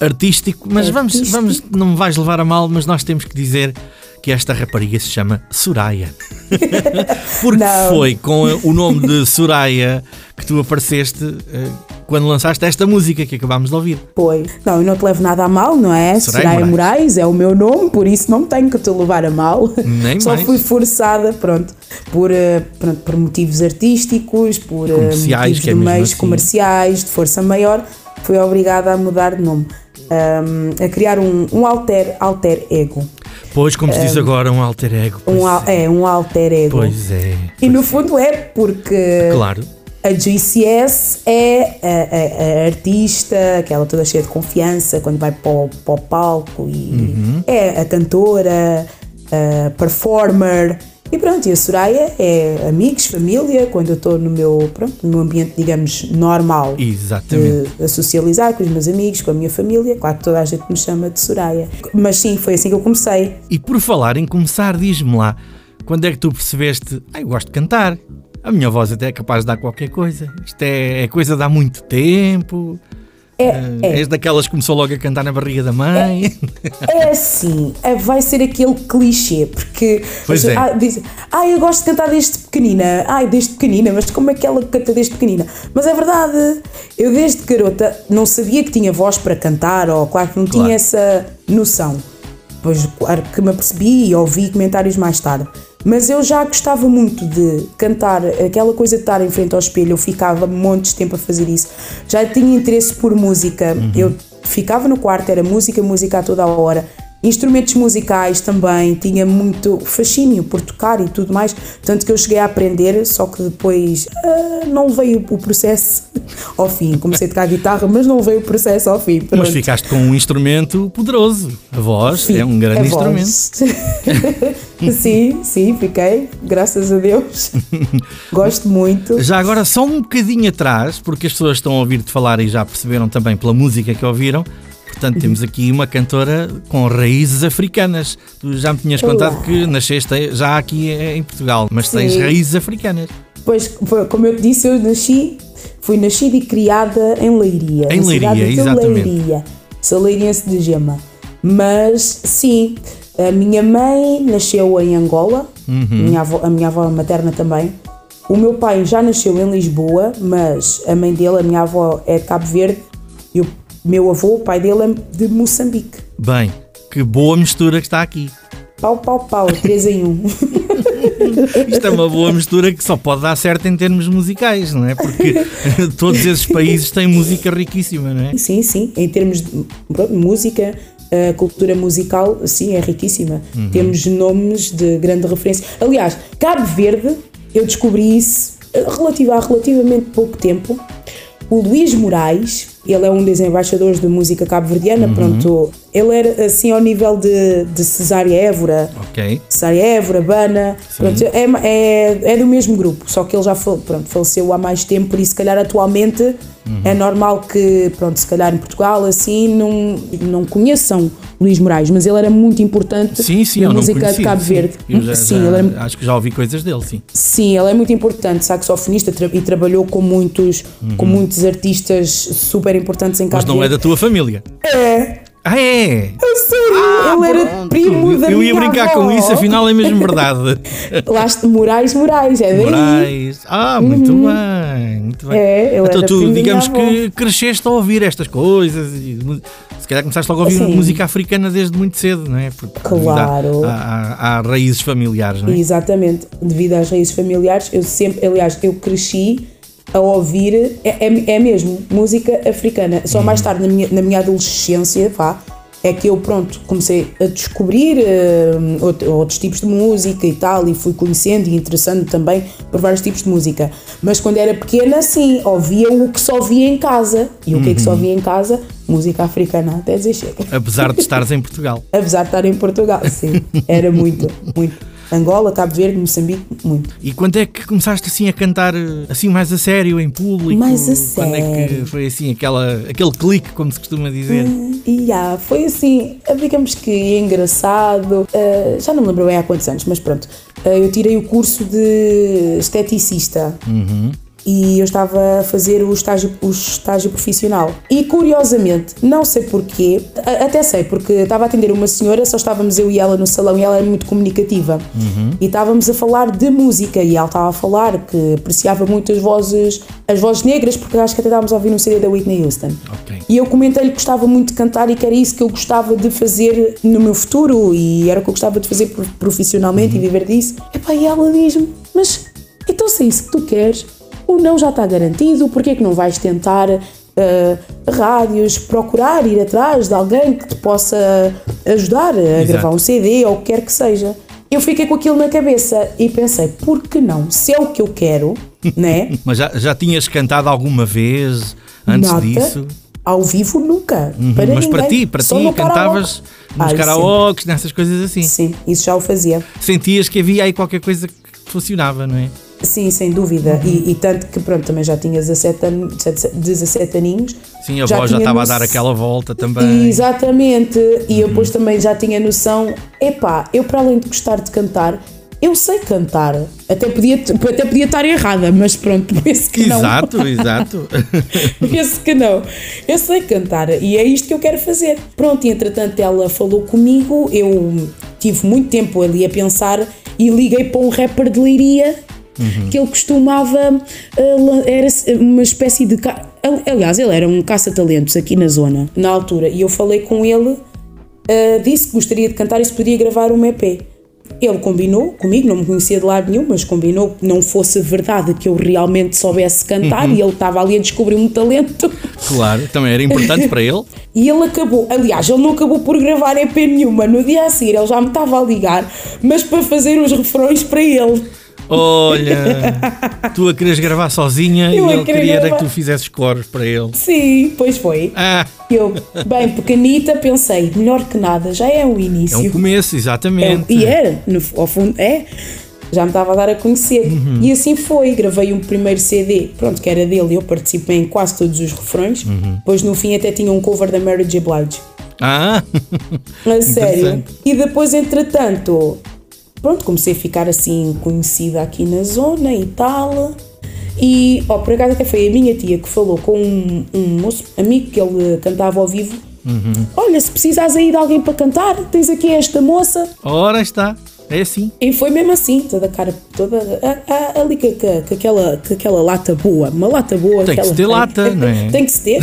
artístico, mas vamos, Artístico. vamos, não me vais levar a mal, mas nós temos que dizer que esta rapariga se chama Soraya. Porque Não. foi com o nome de Soraya que tu apareceste eh, quando lançaste esta música que acabámos de ouvir. Foi. Não, eu não te levo nada a mal, não é? Soraya Soraya Moraes. Moraes. é o meu nome, por isso não tenho que te levar a mal. Nem Só mais. fui forçada, pronto, por, eh, pronto, por motivos artísticos, por eh, Comerciais, motivos é de meios assim. comerciais, de força maior, fui obrigada a mudar de nome. Ahm, a criar um, um alter, alter ego. Pois, como se diz agora, um alter ego. Um, Pois al- é, um alter ego. Pois é. E no fundo é porque Claro. a GCS é a, a- a artista, aquela toda cheia de confiança quando vai para o, para o palco e Uhum. é a cantora, uh, performer. E pronto, e a Soraya é amigos, família, quando eu estou no meu, pronto, no ambiente, digamos, normal Exatamente. de, a socializar com os meus amigos, com a minha família. Claro que toda a gente me chama de Soraya. Mas sim, foi assim que eu comecei. E por falar em começar, diz-me lá, quando é que tu percebeste, ah, eu gosto de cantar? A minha voz até é capaz de dar qualquer coisa. Isto é, é coisa de há muito tempo. É, Ah, é, És daquelas que começou logo a cantar na barriga da mãe. é assim, é- vai ser aquele clichê, porque Pois as- é. ah, dizem, ah, eu gosto de cantar desde pequenina, ai, desde pequenina, mas como é que ela canta desde pequenina? Mas é verdade, eu desde garota não sabia que tinha voz para cantar, ou claro que não Claro. tinha essa noção. Pois claro que me apercebi e ouvi comentários mais tarde. Mas eu já gostava muito de cantar, aquela coisa de estar em frente ao espelho, eu ficava montes de tempo a fazer isso. Já tinha interesse por música, eu ficava no quarto, era música, música a toda a hora. Instrumentos musicais também, tinha muito fascínio por tocar e tudo mais, tanto que eu cheguei a aprender, só que depois ah, não levei o, processo ao fim. Comecei a tocar guitarra, mas não veio o processo ao fim. Mas Pronto. ficaste com um instrumento poderoso. A voz Sim, é um grande instrumento. sim, sim, fiquei, graças a Deus. Gosto muito. Já agora, só um bocadinho atrás, porque as pessoas estão a ouvir-te falar e já perceberam também pela música que ouviram. Portanto, temos aqui uma cantora com raízes africanas. Tu já me tinhas Olá. contado que nasceste já aqui em Portugal, mas tens Sim. raízes africanas. Pois, como eu te disse, eu nasci, fui nascida e criada em Leiria. Em Leiria, exatamente. Leiria. Sou leiriense de Gema. Mas, sim, a minha mãe nasceu em Angola, Uhum. minha avó- a minha avó materna também. O meu pai já nasceu em Lisboa, mas a mãe dele, a minha avó, é de Cabo Verde e o meu avô, o pai dele, é de Moçambique. Bem, que boa mistura que está aqui. Pau, pau, pau, 3 em 1. Isto é uma boa mistura que só pode dar certo em termos musicais, não é? Porque todos esses países têm música riquíssima, não é? Sim, sim, em termos de pronto, música, a cultura musical, sim, é riquíssima. Temos nomes de grande referência. Aliás, Cabo Verde, eu descobri isso eh, há relativamente pouco tempo. O Luís Moraes, ele é um dos embaixadores da música cabo-verdiana, pronto, ele era assim ao nível de, de Cesária Évora, Ok. Cesária Évora, Bana, pronto, é, é, é do mesmo grupo, só que ele já pronto, faleceu há mais tempo, por isso, se calhar, atualmente é normal que, pronto, se calhar em Portugal, assim, não, não conheçam Luís Moraes, mas ele era muito importante Sim, sim, na música conhecia, de Cabo sim. Verde. Já- sim, já- ele era, acho que já ouvi coisas dele, sim. sim, ele é muito importante, saxofonista tra- e trabalhou com muitos, com muitos artistas super importantes em Cabo Mas não é da tua família. É, Ah, é? sério, ele era Pronto. primo da Eu ia brincar avó. com isso, afinal é mesmo verdade. Lá Moraes, Moraes, é daí. Moraes. Ah, muito bem, muito bem. É, ele então tu, digamos que cresceste a ouvir estas coisas. e se calhar começaste logo a ouvir Assim. música africana desde muito cedo, não é? Porque Claro. Há raízes familiares, não é? Exatamente, devido às raízes familiares, eu sempre, aliás, eu cresci a ouvir, é, é, é mesmo, música africana. Só mais tarde, na minha, na minha adolescência, vá, é que eu, pronto, comecei a descobrir out- outros tipos de música e tal, e fui conhecendo e interessando também por vários tipos de música. Mas quando era pequena, sim, ouvia o que só via em casa. E o que é que só via em casa? Música africana, até dizer chega. Apesar de estares em Portugal. Apesar de estar em Portugal, sim. Era muito, muito. Angola, Cabo Verde, Moçambique, muito. E quando é que começaste assim a cantar assim mais a sério, em público? Mais a Quando é que sério. foi assim aquela, aquele clique, como se costuma dizer? E ah, foi assim, digamos que engraçado. Ah, já não me lembro bem há quantos anos, mas pronto. Ah, eu tirei o curso de esteticista. E eu estava a fazer o estágio, o estágio profissional. E curiosamente, não sei porquê, até sei, porque estava a atender uma senhora, só estávamos eu e ela no salão e ela era muito comunicativa. E estávamos a falar de música e ela estava a falar que apreciava muito as vozes, as vozes negras, porque acho que até estávamos a ouvir um CD da Whitney Houston. Ok. E eu comentei-lhe que gostava muito de cantar e que era isso que eu gostava de fazer no meu futuro e era o que eu gostava de fazer pro- profissionalmente e viver disso. Epá, e ela diz-me: Mas então se é isso que tu queres, o não já está garantido, porquê é que não vais tentar ah, rádios, procurar ir atrás de alguém que te possa ajudar a gravar um CD ou o que quer que seja? Eu fiquei com aquilo na cabeça e pensei: por que não? Se é o que eu quero, né? Mas já, já tinhas cantado alguma vez antes Nada. disso? ao vivo nunca. Para Uhum. Mas ninguém. para ti, para Só ti, cantavas nos Ai, karaokes, nessas coisas assim. Sim, isso já o fazia. Sentias que havia aí qualquer coisa que funcionava, não é? Sim, sem dúvida. E, e tanto que, pronto, também já tinha 17, anos, 17 aninhos. Sim, a Já voz já estava a dar aquela volta também. Exatamente. E eu depois também já tinha noção. Epá, eu para além de gostar de cantar, eu sei cantar. Até podia, até podia estar errada, mas pronto, penso que não. Exato, exato. Penso que não. Eu sei cantar e é isto que eu quero fazer. Pronto, e entretanto ela falou comigo, eu tive muito tempo ali a pensar e liguei para um rapper de Leiria que ele costumava. lan- era uma espécie de. Aliás, ele era um caça-talentos aqui na zona, na altura, e eu falei com ele, ah, disse que gostaria de cantar e se podia gravar um EP. Ele combinou comigo, não me conhecia de lado nenhum, mas combinou que não fosse verdade que eu realmente soubesse cantar e ele estava ali a descobrir um talento. Claro, também era importante para ele. E ele acabou, aliás, ele não acabou por gravar EP nenhuma. No dia a seguir ele já me estava a ligar, mas para fazer os refrões para ele. Olha, tu a queres gravar sozinha Eu e ele queria gravar. que tu fizesses coros para ele. Sim, pois foi. Ah, Eu, bem pequenita, pensei, melhor que nada, já é um é início. um começo, É, exatamente. e era, no, ao fundo, é. Já me estava a dar a conhecer. Uhum. E assim foi. Gravei um primeiro CD, pronto, que era dele. Eu participei em quase todos os refrões. Uhum. Depois, no fim, até tinha um cover da Mary J. Blige. Ah, A sério. E depois, entretanto, pronto, comecei a ficar assim conhecida aqui na zona e tal. E, ó, por acaso até foi a minha tia que falou com um, um moço, amigo, que ele cantava ao vivo. Olha, se precisares aí de alguém para cantar, tens aqui esta moça. ora está. É assim. E foi mesmo assim, toda a cara, toda a- a- ali com, aquela, com aquela lata boa, uma lata boa. Tem que aquela- se ter lata, não é? Tem que se ter,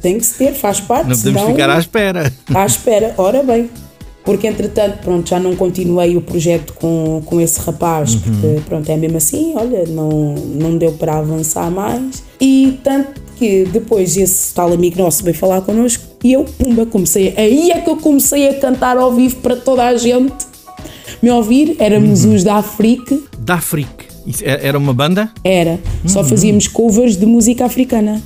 tem que se ter, faz parte. Não podemos senão- ficar à espera. à espera, ora bem. Porque entretanto, pronto, já não continuei o projeto com, com esse rapaz, Uhum. porque pronto, é mesmo assim, olha, não, não deu para avançar mais. E tanto que depois esse tal amigo nosso veio falar connosco e eu, pumba, comecei, aí é que eu comecei a cantar ao vivo para toda a gente me ouvir, éramos Uhum. os da Afrique, Da. Isso é- era uma banda era, só Uhum. fazíamos covers de música africana.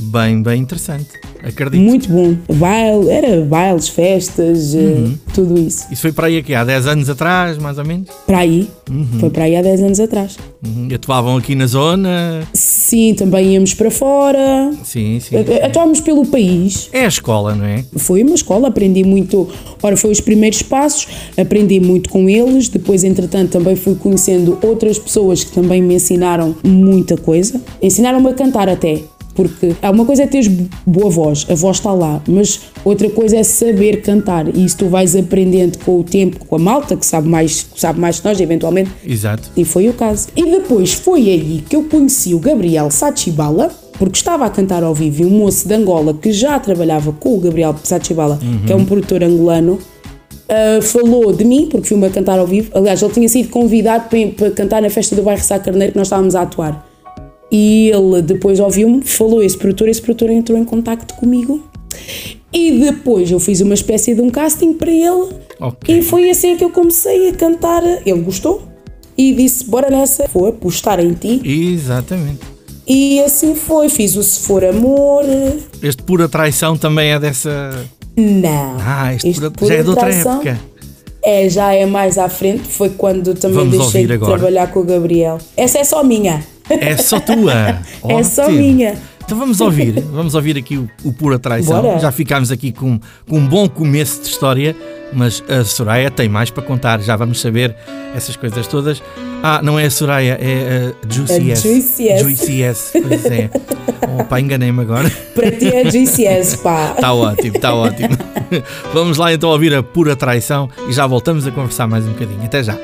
Bem, bem interessante. Acredito. Muito bom. Baile, era bailes, festas, eh, Uhum. tudo isso. Isso foi para aí aqui há 10 anos atrás, mais ou menos. Para aí, Uhum. foi para aí há 10 anos atrás. Uhum. Atuavam aqui na zona. Sim, também íamos para fora, Sim, sim. a- atuámos pelo país. É a escola, não é? Foi uma escola, aprendi muito. Ora, foi os primeiros passos, aprendi muito com eles. Depois, entretanto, também fui conhecendo outras pessoas que também me ensinaram muita coisa. Ensinaram-me a cantar até. Porque há uma coisa é teres boa voz, a voz está lá, mas outra coisa é saber cantar. E isso tu vais aprendendo com o tempo, com a malta que sabe mais, que sabe mais que nós, eventualmente, Exato. e foi o caso. E depois foi aí que eu conheci o Gabriel Sachibala, porque estava a cantar ao vivo e um moço de Angola que já trabalhava com o Gabriel Sachibala, que é um produtor angolano, ah, falou de mim, porque fui-me a cantar ao vivo. Aliás, ele tinha sido convidado para, para cantar na festa do bairro Sá Carneiro que nós estávamos a atuar. E ele depois ouviu-me, falou esse produtor, esse produtor entrou em contacto comigo. E depois eu fiz uma espécie de um casting para ele Ok. e foi assim que eu comecei a cantar. Ele gostou e disse: Bora nessa, vou apostar em ti. Exatamente. E assim foi. Fiz o Se For Amor. Este pura traição também é dessa. Não. Ah, este, Este pura... já é de outra Traição época. É, já é mais à frente. Foi quando também Vamos deixei de agora. trabalhar com o Gabriel. Essa é só minha. É só tua. É só minha. Então vamos ouvir, vamos ouvir aqui o, o Pura Traição. Bora. Já ficámos aqui com, com um bom começo de história, mas a Soraya tem mais para contar, já vamos saber essas coisas todas. Ah, não é a Soraya, é a Juicy S. Juicy S. Juicy S, pois é. Opa, enganei-me agora. Para ti é GCS, pá. Está ótimo, está ótimo. Vamos lá então ouvir a Pura Traição e já voltamos a conversar mais um bocadinho. Até já.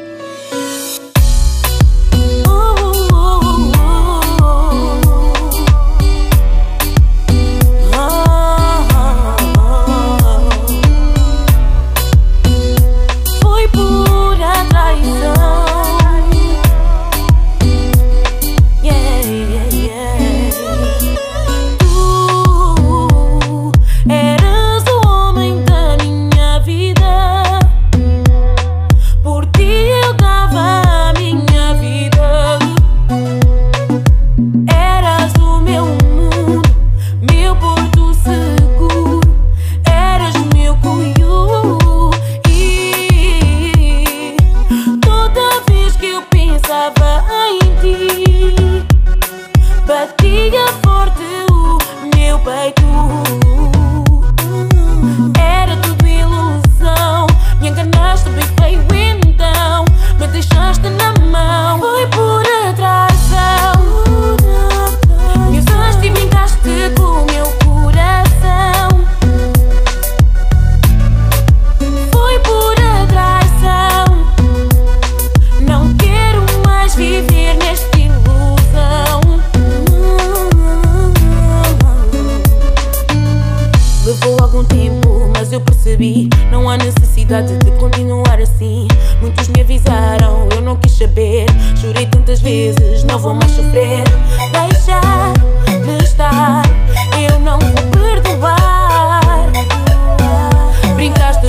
Percebi. Não há necessidade de continuar assim. Muitos me avisaram, eu não quis saber. Chorei tantas vezes, não vou mais sofrer. Deixar de estar, eu não vou perdoar. Brincaste,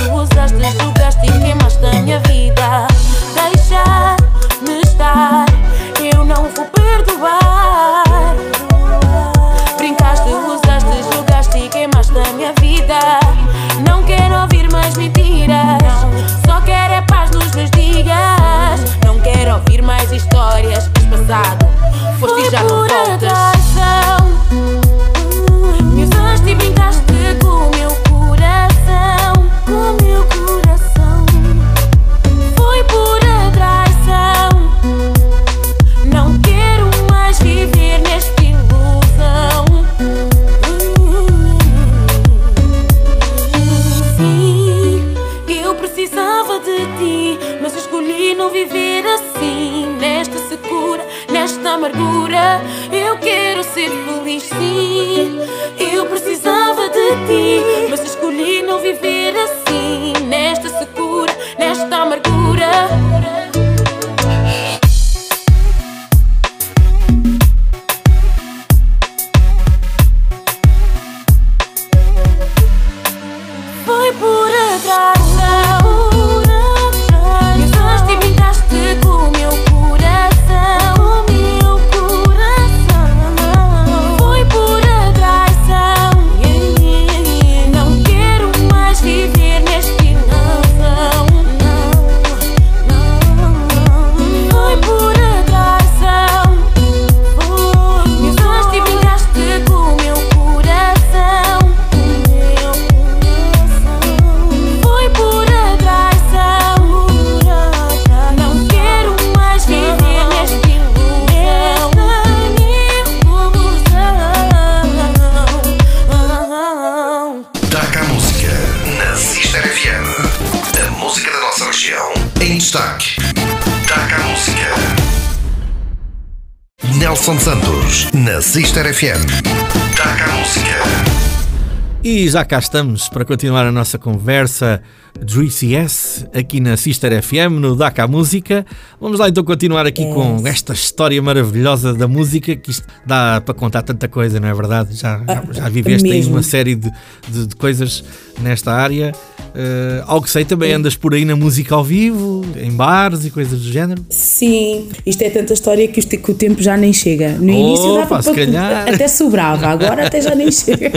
já cá estamos para continuar a nossa conversa Juicy S aqui na Sister FM, no DACA Música. Vamos lá então continuar aqui com esta história maravilhosa da música, que isto dá para contar tanta coisa, não é verdade? Já, já, já viveste aí uma série de, de- de coisas nesta área. Eh, ao que sei, também andas por aí na música ao vivo, em bares e coisas do género. Sim, isto é tanta história que, isto- que o tempo já nem chega. No início Opa, dava para calhar. até sobrava, agora até já nem chega.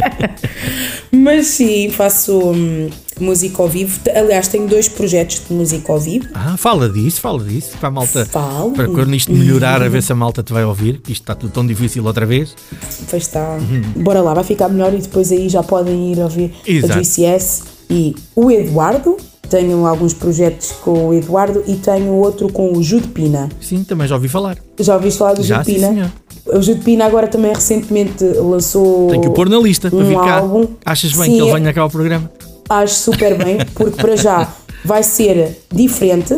Mas sim, faço hum, música ao vivo. Aliás, tenho dois projetos de música ao vivo. Ah, fala disso, fala disso, para a malta. Falo. Para quando isto melhorar, a ver se a malta te vai ouvir, que isto está tudo tão difícil outra vez. Pois está. Bora lá, vai ficar melhor e depois aí já podem ir ouvir Exato. a GCS e o Eduardo. Tenho alguns projetos com o Eduardo e tenho outro com o Jude Pina. Sim, também já ouvi falar. Já ouviste falar do Já, Jude sim, Pina? senhor. O Jude Pina agora também recentemente lançou. Tenho que o pôr na lista para um vir cá. álbum. Achas bem Sim, que ele é- venha cá ao programa? Acho super bem, porque para já vai ser diferente,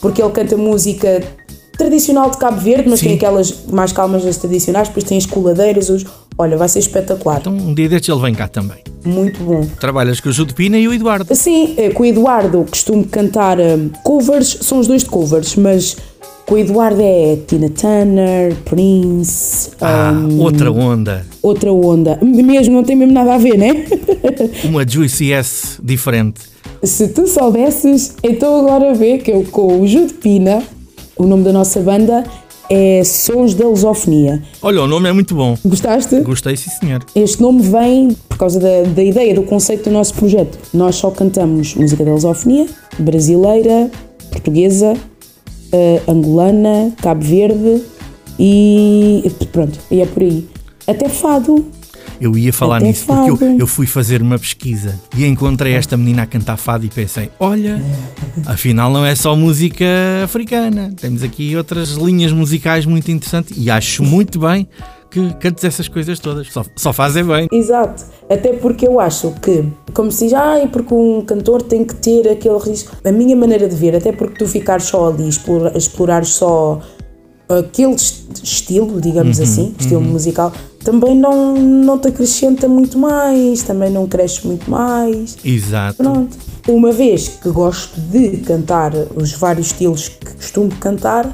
porque ele canta música tradicional de Cabo Verde, mas Sim. tem aquelas mais calmas das tradicionais, depois tem as coladeiras, os... olha, vai ser espetacular, Então um dia destes ele vem cá também. muito bom. Trabalhas com o Jude Pina e o Eduardo. Sim, eh, com o Eduardo costumo cantar eh, covers, são os dois de covers, mas com o Eduardo é Tina Turner, Prince, Ah, um, outra onda. outra onda. Mesmo, não tem mesmo nada a ver, né? Uma Juicy S diferente. Se tu soubesses, então agora vê que eu com o Jude Pina, o nome da nossa banda é Sons da Lusofonia. Olha, o nome é muito bom. Gostaste? Gostei, sim senhor. Este nome vem por causa da, da ideia, do conceito do nosso projeto. Nós só cantamos música da lusofonia, brasileira, portuguesa, eh, angolana, Cabo Verde e pronto, e é por aí. Até fado. Eu ia falar Até nisso porque eu, fado. eu fui fazer uma pesquisa e encontrei esta menina a cantar fado e pensei: olha, afinal não é só música africana, temos aqui outras linhas musicais muito interessantes e acho muito bem que cantes essas coisas todas. Só, só fazem bem. Exato. Até porque eu acho que, como se diz, ah, porque um cantor tem que ter aquele risco. A minha maneira de ver, até porque tu ficares só ali, explora, explorares só aquele est- estilo, digamos assim, estilo musical, também não, não te acrescenta muito mais, também não cresce muito mais. Exato. Pronto. Uma vez que gosto de cantar os vários estilos que costumo cantar,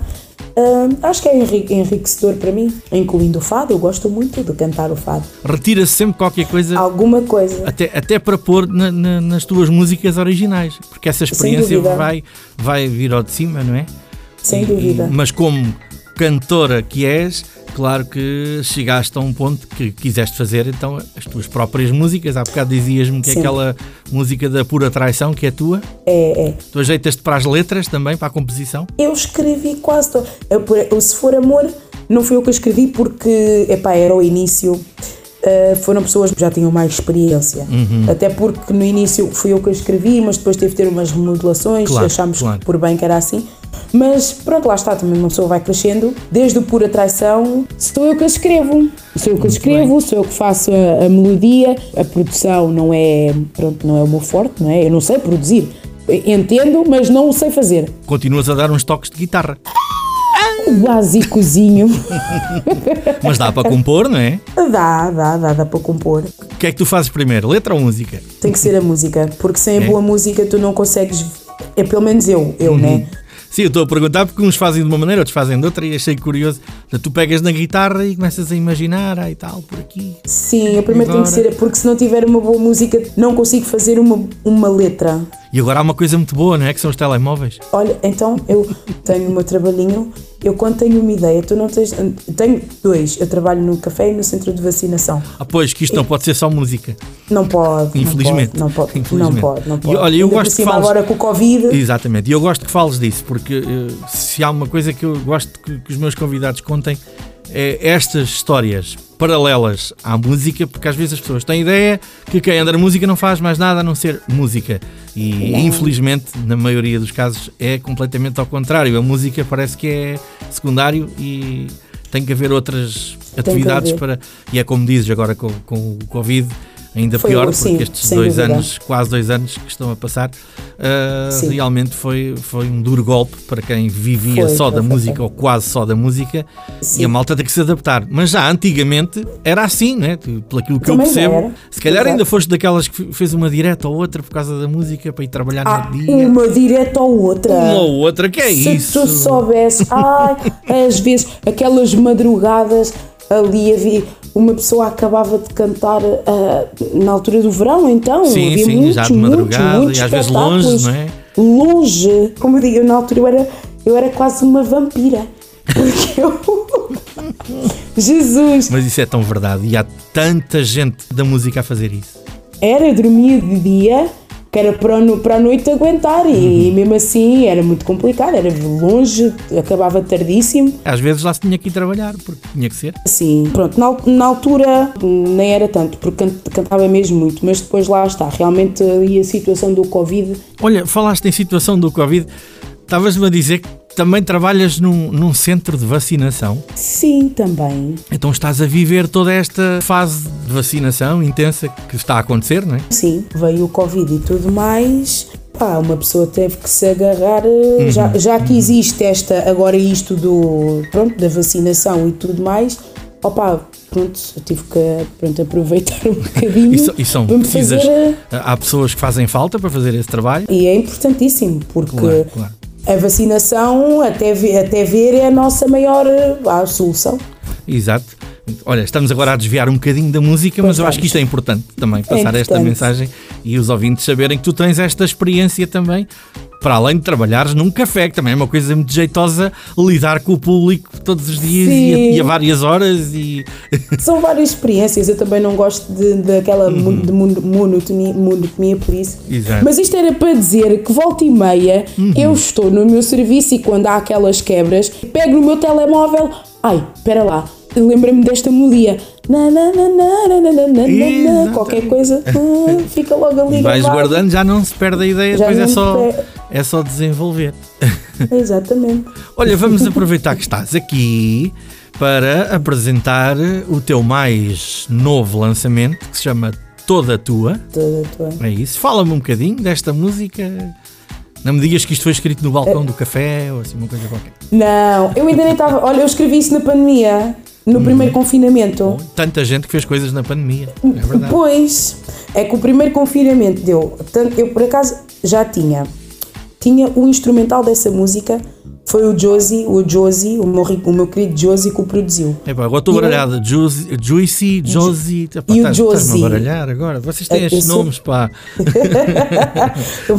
hum, acho que é enri- enriquecedor para mim, incluindo o fado. Eu gosto muito de cantar o fado. Retira-se sempre qualquer coisa. Alguma coisa. Até, até para pôr na- na- nas tuas músicas originais, porque essa experiência vai, vai vir ao de cima, não é? Sem E- dúvida. e- mas como cantora que és, claro que chegaste a um ponto que quiseste fazer então as tuas próprias músicas. Há bocado dizias-me que é Sim. aquela música da pura traição que é tua. É, é. Tu ajeitas-te para as letras também, para a composição. Eu escrevi quase eu, Se for amor, não fui eu que escrevi porque, epá, era o início. Uh, foram pessoas que já tinham mais experiência. Até porque no início fui eu que a escrevi, mas depois teve de ter umas remodelações, Claro, achámos claro. por bem que era assim. Mas pronto, lá está, também uma pessoa vai crescendo. Desde o pura traição, sou eu que escrevo. Sou eu que escrevo, sou eu que faço a, a melodia. A produção não é, pronto, não é o meu forte, não é? Eu não sei produzir. Entendo, mas não o sei fazer. Continuas a dar uns toques de guitarra. Básicozinho. Mas dá para compor, não é? Dá, dá, dá, dá para compor. O que é que tu fazes primeiro? Letra ou música? Tem que ser a música, porque sem a É? boa música tu não consegues. É pelo menos eu, eu, né? Sim, eu estou a perguntar porque uns fazem de uma maneira, outros fazem de outra e achei curioso. Tu pegas na guitarra e começas a imaginar, e tal, por aqui. Sim, eu primeiro tenho que ser, porque se não tiver uma boa música, não consigo fazer uma, uma letra. E agora há uma coisa muito boa, não é? Que são os telemóveis. Olha, então eu tenho o meu trabalhinho, eu quando tenho uma ideia, tu não tens. Tenho dois, eu trabalho no café e no centro de vacinação. Ah, pois, que isto não pode ser só música. Não pode. Infelizmente. Não pode, não pode. Não pode, não E pode. olha, eu Ainda gosto que fales- agora com o Covid. Exatamente, e eu gosto que fales disso, porque eh, se há uma coisa que eu gosto que, que os meus convidados contem é estas histórias paralelas à música, porque às vezes as pessoas têm ideia que quem anda na música não faz mais nada a não ser música. E infelizmente, na maioria dos casos, é completamente ao contrário. A música parece que é secundário e tem que haver outras atividades haver. para. E é como dizes agora com, com o Covid. Ainda Foi, pior, sim, porque estes dois dúvida. anos, quase dois anos que estão a passar, uh, realmente foi, foi um duro golpe para quem vivia Foi, só da música foi. ou quase só da música Sim. e a malta tem que se adaptar. Mas já antigamente era assim, né? Pelo aquilo que Também eu percebo, era. se calhar Exato. ainda foste daquelas que fe- fez uma direta ou outra por causa da música para ir trabalhar Há no dia. uma direta ou outra. Uma ou outra, que é Se isso? tu soubesse, ai, às vezes, aquelas madrugadas ali havia. Uma pessoa acabava de cantar ah, na altura do verão, então. Sim, havia sim, muitos, já de muitos, madrugada muitos e às vezes longe, não é? Longe. Como eu digo, eu, na altura eu era, eu era quase uma vampira. Porque eu. Jesus! Mas isso é tão verdade e há tanta gente da música a fazer isso. Era, eu dormia de dia, que era para a, para a noite aguentar, e, Uhum. e mesmo assim era muito complicado, era longe, acabava tardíssimo. Às vezes lá se tinha que ir trabalhar, porque tinha que ser. Sim, pronto, na, na altura nem era tanto, porque can- cantava mesmo muito, mas depois lá está, realmente ali a situação do Covid, Olha, falaste em situação do Covid, estavas-me a dizer que também trabalhas num, num centro de vacinação. sim, também. Então estás a viver toda esta fase de vacinação intensa que está a acontecer, não é? Sim, veio o Covid e tudo mais. Pá, uma pessoa teve que se agarrar, eh, Uhum. já, já que existe esta, agora isto do, pronto, da vacinação e tudo mais, opá, pronto, eu tive que pronto, aproveitar um bocadinho E, so- e são precisas. fazer, eh, Há pessoas que fazem falta para fazer esse trabalho. E é importantíssimo, porque Claro, claro. A vacinação, até ver, até ver, é a nossa maior vá, solução. Exato. Olha, estamos agora a desviar um bocadinho da música, mas eu acho que isto é importante também, passar esta importante. mensagem e os ouvintes saberem que tu tens esta experiência também, para além de trabalhares num café, que também é uma coisa muito jeitosa lidar com o público todos os dias e a, e a, várias horas. E... São várias experiências, eu também não gosto daquela uhum. monotonia, monotonia, por isso. Exato. Mas isto era para dizer que volta e meia uhum. eu estou no meu serviço e quando há aquelas quebras, pego no meu telemóvel, ai, espera lá, lembra-me desta melodia. Na, na, na, na, na, na, na, na, qualquer coisa, hum, fica logo ali. Vais guardando, já não se perde a ideia, já depois é só. Per é só desenvolver. Exatamente. Olha, vamos aproveitar que estás aqui para apresentar o teu mais novo lançamento que se chama Toda Tua. Toda tua. É isso. Fala-me um bocadinho desta música. Não me digas que isto foi escrito no balcão do café ou assim, uma coisa qualquer. Não, eu ainda nem estava. Olha, eu escrevi isso na pandemia, no Uhum. primeiro confinamento. Tanta gente que fez coisas na pandemia. É verdade. Pois, é que o primeiro confinamento deu. Eu por acaso já tinha. Tinha o instrumental dessa música, foi o Josie, o Josie, o meu, o meu querido Josie que o produziu. Epá, agora estou baralhada. Juicy, Juicy Josie. Epá, E o Josie? a baralhar agora. Vocês têm Eu estes sou- nomes, pá.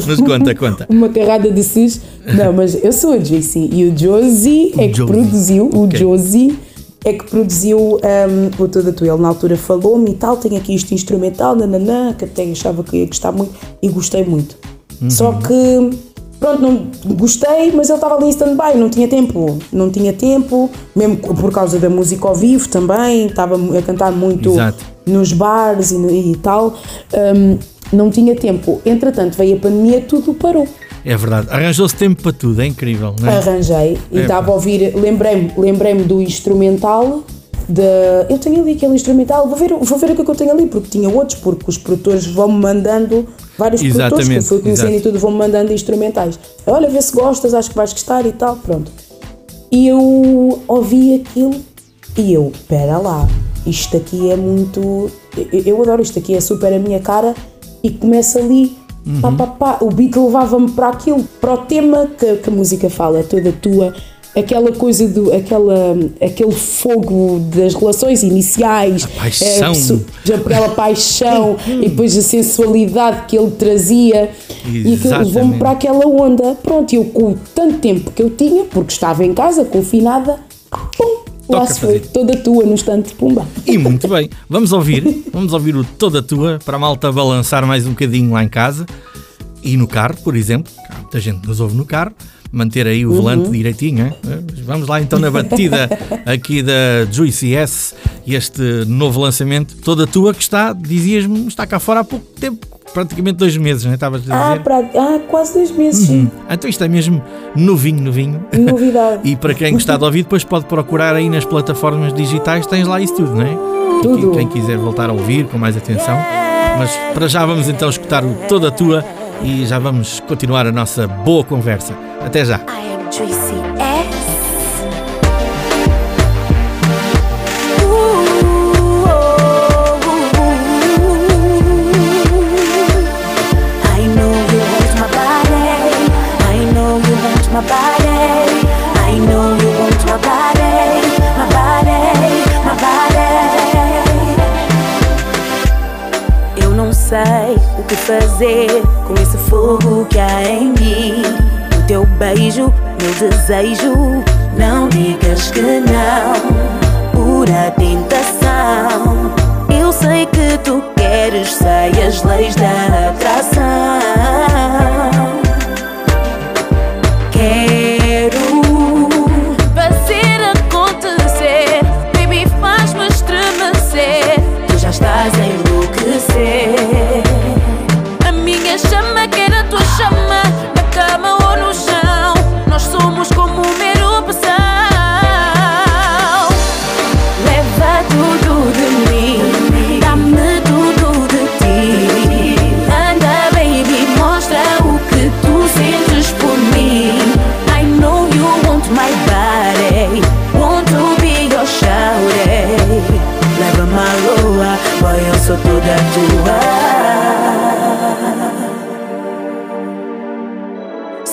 Mas conta, conta. Uma carrada de sus. Não, mas eu sou a Josie e o Josie é que Josie. produziu, o. Josie é que produziu um, o Toda Tu. Ele na altura falou-me e tal, tem aqui isto instrumental, nananã, que até achava que ia gostar muito e gostei muito. Uhum. Só que, pronto, não gostei, mas ele estava ali em stand-by, não tinha tempo, não tinha tempo, mesmo por causa da música ao vivo também, estava a cantar muito Exato. nos bares e, e tal, um, não tinha tempo. Entretanto, veio a pandemia, tudo parou. É verdade. Arranjou-se tempo para tudo. É incrível, não é? Arranjei e É, estava pá. a ouvir, lembrei-me lembrei do instrumental. De, eu tenho ali aquele instrumental, vou ver, vou ver o que é que eu tenho ali, porque tinha outros, porque os produtores vão-me mandando, vários produtores que eu Exatamente, fui conhecendo e tudo, vão-me mandando instrumentais. Olha, vê se gostas, acho que vais gostar e tal, pronto. E eu ouvi aquilo e eu, espera lá, isto aqui é muito. Eu, eu adoro isto aqui, é super a minha cara e começa ali. Pá, pá, pá. O beat levava-me para aquilo, para o tema que, que a música fala, é toda tua, aquela coisa do. Aquela, aquele fogo das relações iniciais, paixão. é, aquela paixão e depois a sensualidade que ele trazia e aquilo levou-me Exatamente. para aquela onda. Pronto, eu com tanto tempo que eu tinha, porque estava em casa, confinada, pum, lá se foi, toda tua no instante, pumba. E muito bem. Vamos ouvir. Vamos ouvir o Toda Tua para a malta balançar mais um bocadinho lá em casa e no carro, por exemplo. Há Muita gente nos ouve no carro. Manter aí o volante direitinho, é? Vamos lá então na batida aqui da Juicy S e este novo lançamento, toda tua, que está, dizias-me, está cá fora há pouco tempo, praticamente dois meses, não é? Estavas a Ah, dizer? pra, ah, quase dois meses, sim. Então isto é mesmo novinho, novinho. Novidade. E para quem gostar de ouvir, depois pode procurar aí nas plataformas digitais, tens lá isso tudo, não é? Tudo. Quem, quem quiser voltar a ouvir com mais atenção. Mas para já vamos então escutar o Toda Tua e já vamos continuar a nossa boa conversa. Até já. Sei o que fazer com esse fogo que há em mim. O teu beijo, meu desejo. Não digas que não, pura tentação. Eu sei que tu queres, sei as leis da atração.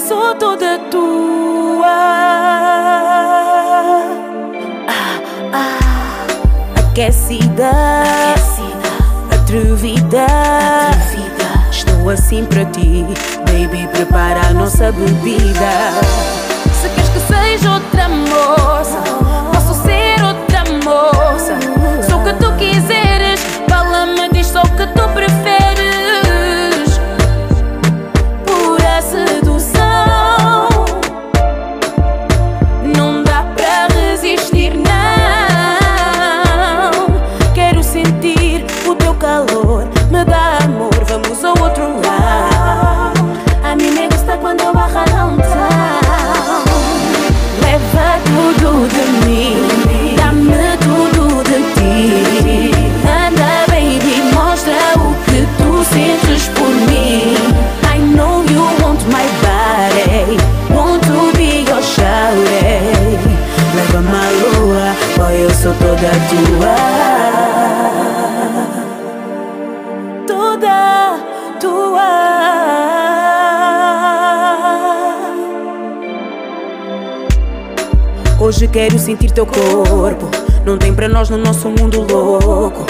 sou toda tua. Ah, ah. Aquecida, Aquecida. Atrevida. atrevida. Estou assim para ti, baby. Prepara a nossa bebida. Se queres que seja outra moça, posso ser outra moça. Sou o que tu quiseres, fala-me, diz só o que tu preferes. Toda tua. Toda tua. Hoje quero sentir teu corpo. Não tem pra nós no nosso mundo louco.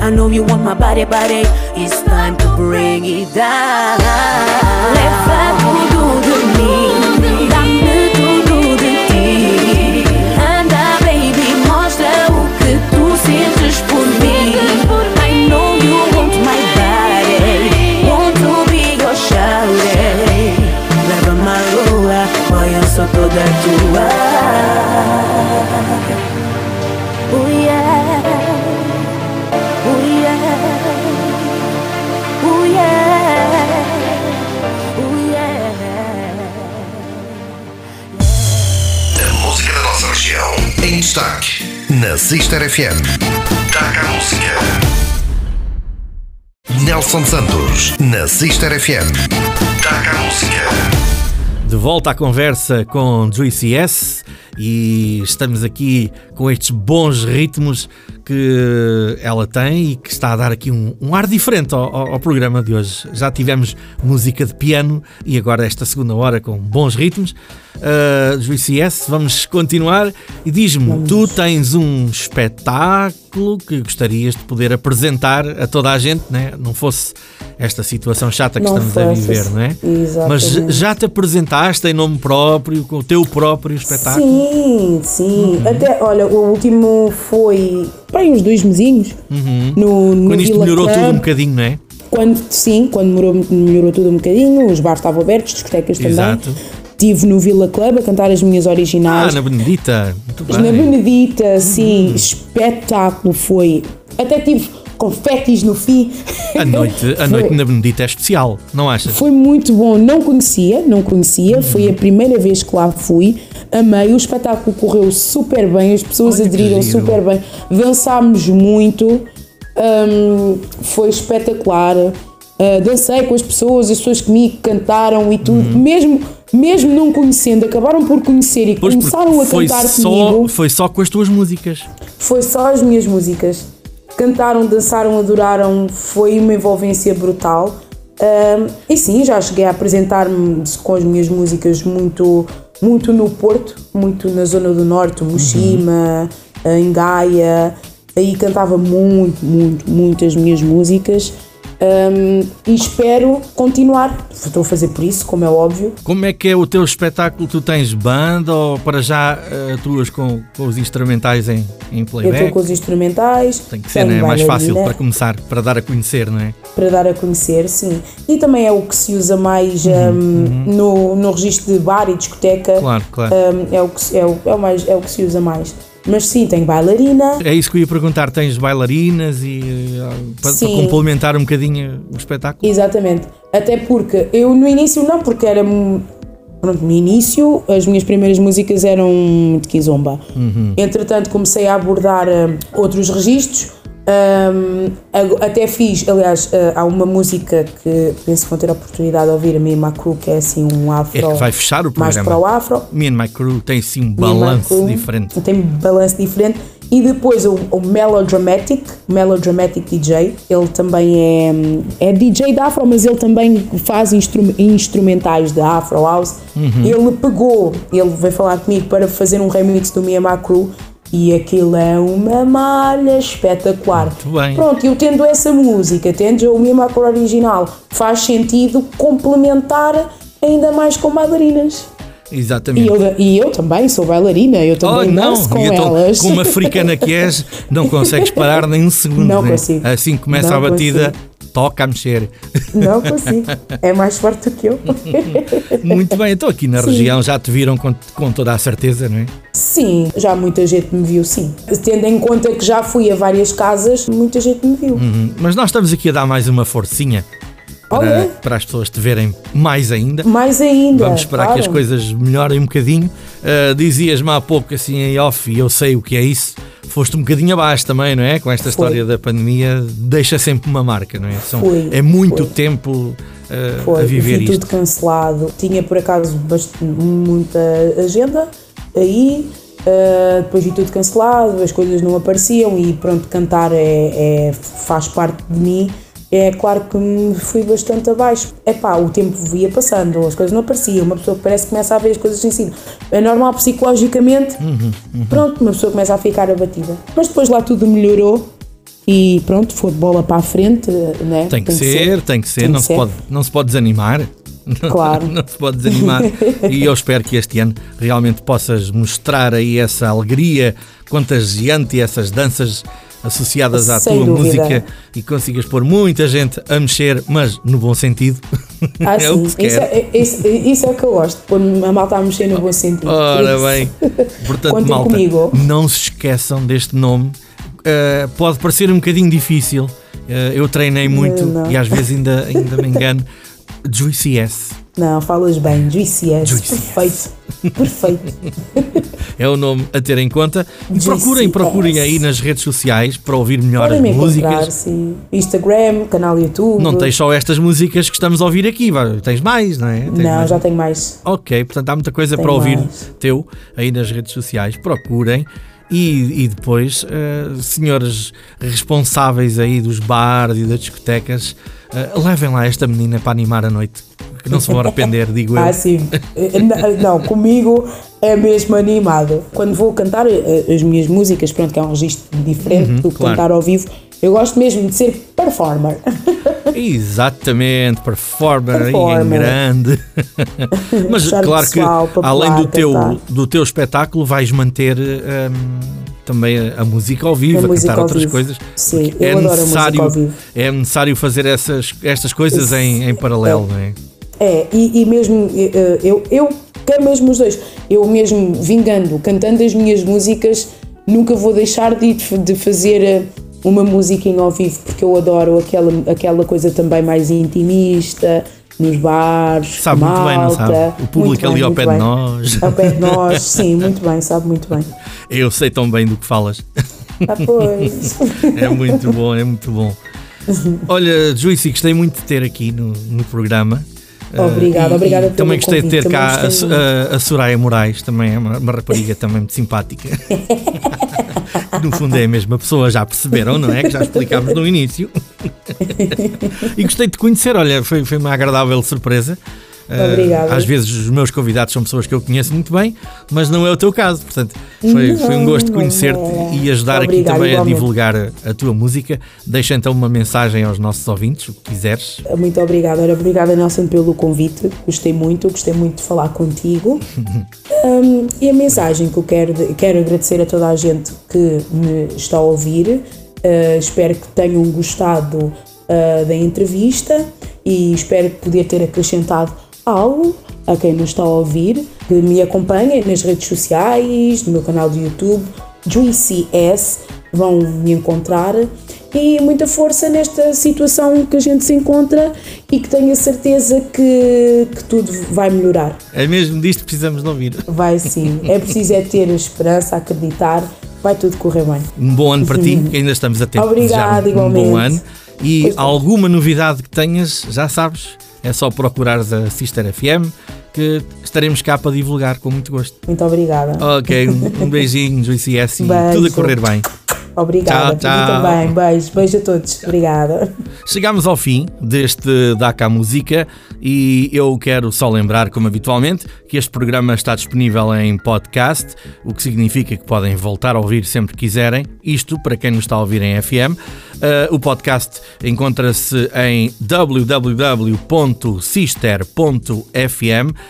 I know you want my body, body. It's time to bring it down. Leva tudo de mim. Sou toda tua. Oh yeah. Oh yeah. Oh yeah. Oh yeah. A música da nossa região em destaque na Sister FM. Taca a música. Nelson Santos na Sister FM. Taca a música. De volta à conversa com Juicy S e estamos aqui com estes bons ritmos que ela tem e que está a dar aqui um, um ar diferente ao, ao- ao programa de hoje. Já tivemos música de piano e agora esta segunda hora com bons ritmos. Uh, Juicy S, vamos continuar e diz-me, tu tens um espetáculo que gostarias de poder apresentar a toda a gente, né? não fosse esta situação chata que Não estamos a fosse, viver, não é? Mas exatamente. já te apresentaste em nome próprio, com o teu próprio espetáculo? Sim, sim. Uhum. Até, olha, o último foi para uns dois mesinhos. No, no Uhum. Quando isto Vila melhorou Club. tudo um bocadinho, não é? Quando, sim, quando melhorou, melhorou tudo um bocadinho, os bares estavam abertos, discotecas também. Exato. Estive no Villa Club a cantar as minhas Ah, originais. na Benedita. Muito Na bem. Benedita, sim, espetáculo foi. Até tive confetis no fim. A noite, a noite na Benedita é especial, não achas? Foi muito bom, não conhecia, não conhecia, foi a primeira vez que lá fui. Amei, o espetáculo correu super bem, as pessoas Olha aderiram super bem, dançámos muito, hum, foi espetacular. Uh, dancei com as pessoas, as pessoas comigo cantaram e tudo, Uhum. mesmo, mesmo não conhecendo, acabaram por conhecer e Pois, começaram a cantar só, comigo. Foi só com as tuas músicas. Foi só as minhas músicas. Cantaram, dançaram, adoraram. Foi uma envolvência brutal. Ahm, e sim, já cheguei a apresentar-me com as minhas músicas muito, muito no Porto, muito na zona do Norte, Mochima, em Gaia. Aí cantava muito, muito, muito as minhas músicas. Ahm, e espero continuar. Estou a fazer por isso, como é óbvio. Como é que é o teu espetáculo? Tu tens banda ou para já eh, atuas com, com os instrumentais em, em Eu estou playback? com os instrumentais. Tem que ser, né? mais fácil para começar, para dar a conhecer, não é? para dar a conhecer, sim. E também é o que se usa mais hum, no, no registro de bar e discoteca. Claro, claro. Hum, é, o que, é, o, é, o mais, é o que se usa mais. Mas sim, tem bailarina. É isso que eu ia perguntar. Tens bailarinas e eh, para, para complementar um bocadinho o espetáculo? Exatamente. Até porque eu no início não, porque era. Pronto, no início as minhas primeiras músicas eram de Kizomba. Entretanto comecei a abordar hum, outros registros. Ag- até fiz, aliás, ah, há uma música que penso que vão ter a oportunidade de ouvir, a Mima Crew, que é assim um afro. É que vai fechar o mais programa. para o afro. Me and My Crew tem sim um Me and My balanço diferente. Tem balanço diferente. E depois o, o Melodramatic, Melodramatic DJ, ele também é, é DJ da Afro, mas ele também faz instru- instrumentais da Afro House. Uhum. Ele pegou, ele veio falar comigo para fazer um remix do Mia Crew e aquilo é uma malha espetacular. Muito bem. Pronto, eu tendo essa música, tendo o Mia Crew original, faz sentido complementar ainda mais com bailarinas. E Exatamente. eu, e eu também sou bailarina, eu Oh, também não, danço com e elas. como africana que és, não consegues parar nem um segundo. Não né? consigo. Assim começa Não a batida, toca a mexer. Não consigo. É mais forte do que eu. Muito bem, então aqui na região já te viram com, com toda a certeza, não é? Sim, já muita gente me viu, sim. Tendo em conta que já fui a várias casas, muita gente me viu. Hum, Mas nós estamos aqui a dar mais uma forcinha para, para as pessoas te verem mais ainda. Mais ainda. Vamos esperar claro. que as coisas melhorem um bocadinho. Uh, Dizias-me há pouco assim em off, e eu sei o que é isso. Foste um bocadinho abaixo também, não é? Com esta Foi. história da pandemia, deixa sempre uma marca, não é? São- Foi, é muito foi. tempo uh, Foi, a viver vi tudo cancelado. Tinha por acaso bast- muita agenda aí Uh, depois vi tudo cancelado, as coisas não apareciam e pronto, cantar é, é, faz parte de mim. É claro que fui bastante abaixo. É pá, o tempo ia passando, as coisas não apareciam, uma pessoa parece que começa a ver as coisas em si. É normal psicologicamente, Uhum, pronto, uma pessoa começa a ficar abatida. Mas depois lá tudo melhorou e pronto, foi de bola para a frente, né? Tem que, ser, tem que ser, não, Se pode, não se pode desanimar. Claro. não se pode desanimar. e eu espero que este ano realmente possas mostrar aí essa alegria contagiante e essas danças associadas à Sem tua dúvida. música e consigas pôr muita gente a mexer, mas no bom sentido. Ah, é o que se isso quer. é, isso, isso é o que eu gosto, pôr a malta a mexer no bom sentido. Ora bem, portanto, Contem malta, comigo. não se esqueçam deste nome. Uh, pode parecer um bocadinho difícil. Uh, eu treinei muito Não. e às vezes ainda, ainda me engano. Juicy S Não, falas bem, Juicy S, Juicy perfeito, perfeito. é o nome a ter em conta. Procurem, procurem aí nas redes sociais para ouvir melhor Podem as músicas. sim. Instagram, canal YouTube. Não tens só estas músicas que estamos a ouvir aqui, tens mais, não é? Tens Não, mais. já tenho mais. Ok, portanto há muita coisa Tem para ouvir mais. teu aí nas redes sociais. Procurem. E, e depois, eh, senhores responsáveis aí dos bares e das discotecas, eh, levem lá esta menina para animar a noite. Que não se vão arrepender, digo eu. Ah, sim. Eh, n- Não, comigo é mesmo animado. Quando vou cantar eh, as minhas músicas, pronto, que é um registro diferente do que Uhum, claro. cantar ao vivo, eu gosto mesmo de ser performer. Exatamente, performer, aí em Performer. grande. Mas claro que pessoal além do teu, cantar. do teu espetáculo vais manter hum, também a, música ao vivo, A a, cantar outras vivo. coisas. Sim, eu é adoro a música necessário, ao vivo. É necessário fazer essas, estas coisas em, em paralelo, não é? É, e, e mesmo eh, eu, eu quero mesmo os dois. Eu mesmo vingando, cantando as minhas músicas, nunca vou deixar de, de fazer eh, uma música em ao vivo, porque eu adoro aquela, aquela coisa também mais intimista, nos bares, Sabe muito bem, não malta. sabe? O público Muito ali bem, ao pé de bem. nós. Ao pé de nós, sim, muito bem, sabe muito bem. Eu sei tão bem do que falas. Ah, pois. É muito bom, é muito bom. Olha, Juicy, gostei muito de ter aqui no, no programa. Obrigada, Eh, e- obrigada pelo Também gostei de ter cá a, a, a Soraya Moraes, também é uma, uma rapariga também muito simpática. no fundo é a mesma pessoa, já perceberam, não é? Que já explicámos no início. e gostei de conhecer, olha, foi, foi uma agradável surpresa. Eh, Obrigada. às vezes os meus convidados são pessoas que eu conheço muito bem, mas não é o teu caso. Portanto, foi, Não, foi um gosto conhecer-te e ajudar aqui também igualmente. a divulgar a, a tua música. Deixa então uma mensagem aos nossos ouvintes, o que quiseres. Muito obrigada. Ora, obrigada, Nelson, pelo convite. Gostei muito, gostei muito de falar contigo. Um, e a mensagem que eu quero, quero agradecer a toda a gente que me está a ouvir. Uh, espero que tenham gostado uh, da entrevista e espero poder ter acrescentado algo a quem nos está a ouvir. Que me acompanhem nas redes sociais, no meu canal do YouTube, Juicy S. Vão me encontrar e muita força nesta situação que a gente se encontra e que tenho a certeza que, que tudo vai melhorar. É mesmo disto que precisamos de ouvir. Vai sim. É preciso é ter esperança, acreditar, vai tudo correr bem. Um bom ano para ti, que ainda estamos a tempo Obrigada, desejar um bom igualmente. ano. E é. alguma novidade que tenhas, já sabes, é só procurares a Sister FM, que estaremos cá para divulgar com muito gosto. Muito obrigada. Ok, um, um beijinho, Joyce S, e Beijo. tudo a correr bem. Obrigada. Tchau, tchau. Muito bem. Beijo. Beijo a todos. Obrigada. Chegamos ao fim deste Daca Música e eu quero só lembrar, como habitualmente, que este programa está disponível em podcast, o que significa que podem voltar a ouvir sempre que quiserem. Isto para quem nos está a ouvir em FM. Uh, o podcast encontra-se em www.sister.fm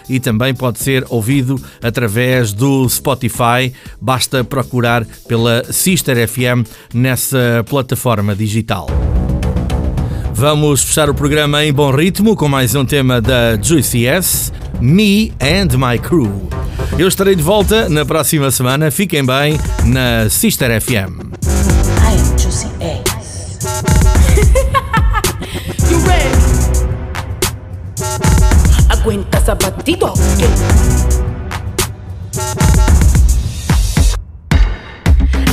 e também pode ser ouvido através do Spotify. Basta procurar pela Sister FM nessa plataforma digital. Vamos fechar o programa em bom ritmo com mais um tema da Juicy S, Me and My Crew. Eu estarei de volta na próxima semana. Fiquem bem na Sister FM. I am Juicy X. You ready? Aguenta essa batida.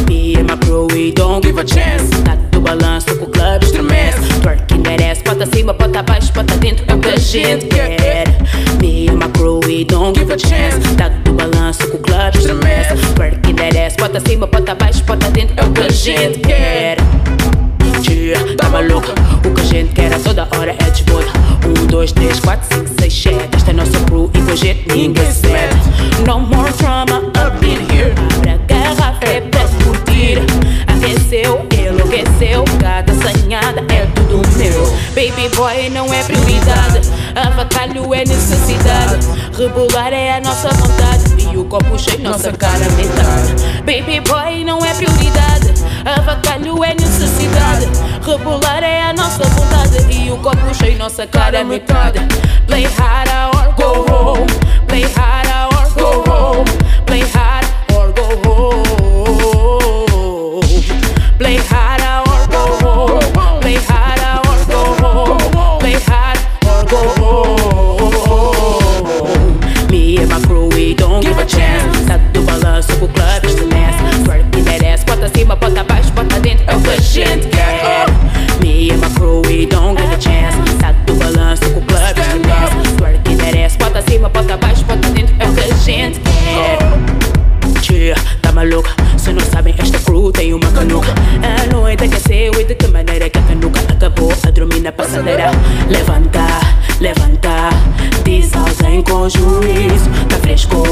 Me and my crew, we don't give a chance. Tá do balanço com o clube estremece. Merece, bota acima, bota abaixo, bota dentro, é o que a gente quer. Me and my crew, we don't give a chance. Tá do balanço com o clube estremece. Twerk bota acima, bota abaixo, bota dentro. É o que a gente quer. Yeah, tá maluca? O que a gente quer a toda hora é desbota. Um, dois, três, quatro, cinco, seis, sete. Esta é nossa crew e com a gente ninguém se mete. No more drama up in here. Abre a garrafa é pra curtir. Aqueceu, enlouqueceu. Cada assanhada é Baby boy não é prioridade. Avacalho é necessidade. Rebolar é a nossa vontade. E o copo cheio, nossa cara metade. Baby boy não é prioridade. Avacalho é necessidade. Rebolar é a nossa vontade. E o copo cheio, nossa cara metade. Play hard or go home. Play hard or go home. Play hard or go home. Play hard go home. Me and my crew, we don't give a chance. Tá do balanço com o clube estremece. Twerk e merece. Bota acima, bota abaixo, bota dentro. É o que a gente quer. Me and my crew, we don't give a chance. Tá do balanço com o clube estremece. Twerk e merece. Bota acima, bota abaixo, bota dentro. É o que a gente quer. Tá maluca? Se não sabem, esta crew tem uma canuca. A noite aqueceu e de que maneira que a canuca acabou a dormir na passadeira. Levanta, levanta, diz alguém com juízo. Tá fresco,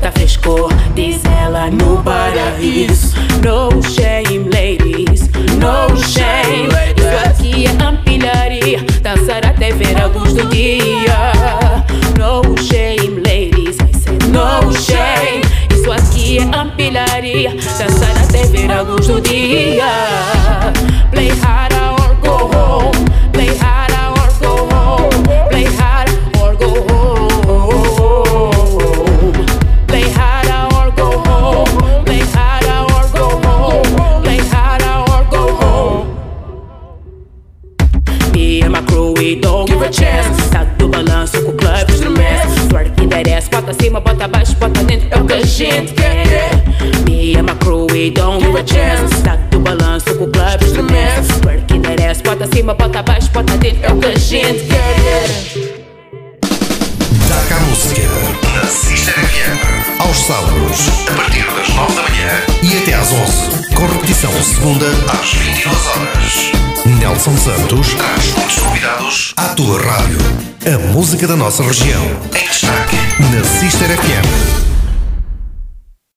tá fresco, diz ela no paraíso. No shame, ladies, no shame. Isso aqui é ampilharia, dançar até ver a luz do dia. No shame, ladies, no shame. Isso aqui é ampilharia Dançar até ver a luz do dia Play hard we don't give a chance. Tá do balanço com o clube estremece. Twerk e merece. Bota acima, bota abaixo, bota dentro. É o que a gente quer. Me and my crew, don't give a chance. Tá do balanço com o clube estremece. Twerk e merece. Bota acima, bota abaixo, bota dentro. É o que a gente quer. Cá música na Sister FM. Aos sábados, a partir das 9 da manhã e até às 11. Com repetição segunda às 22 horas. Nelson Santos traz muitos convidados à tua rádio. A música da nossa região. Em destaque na Sister FM.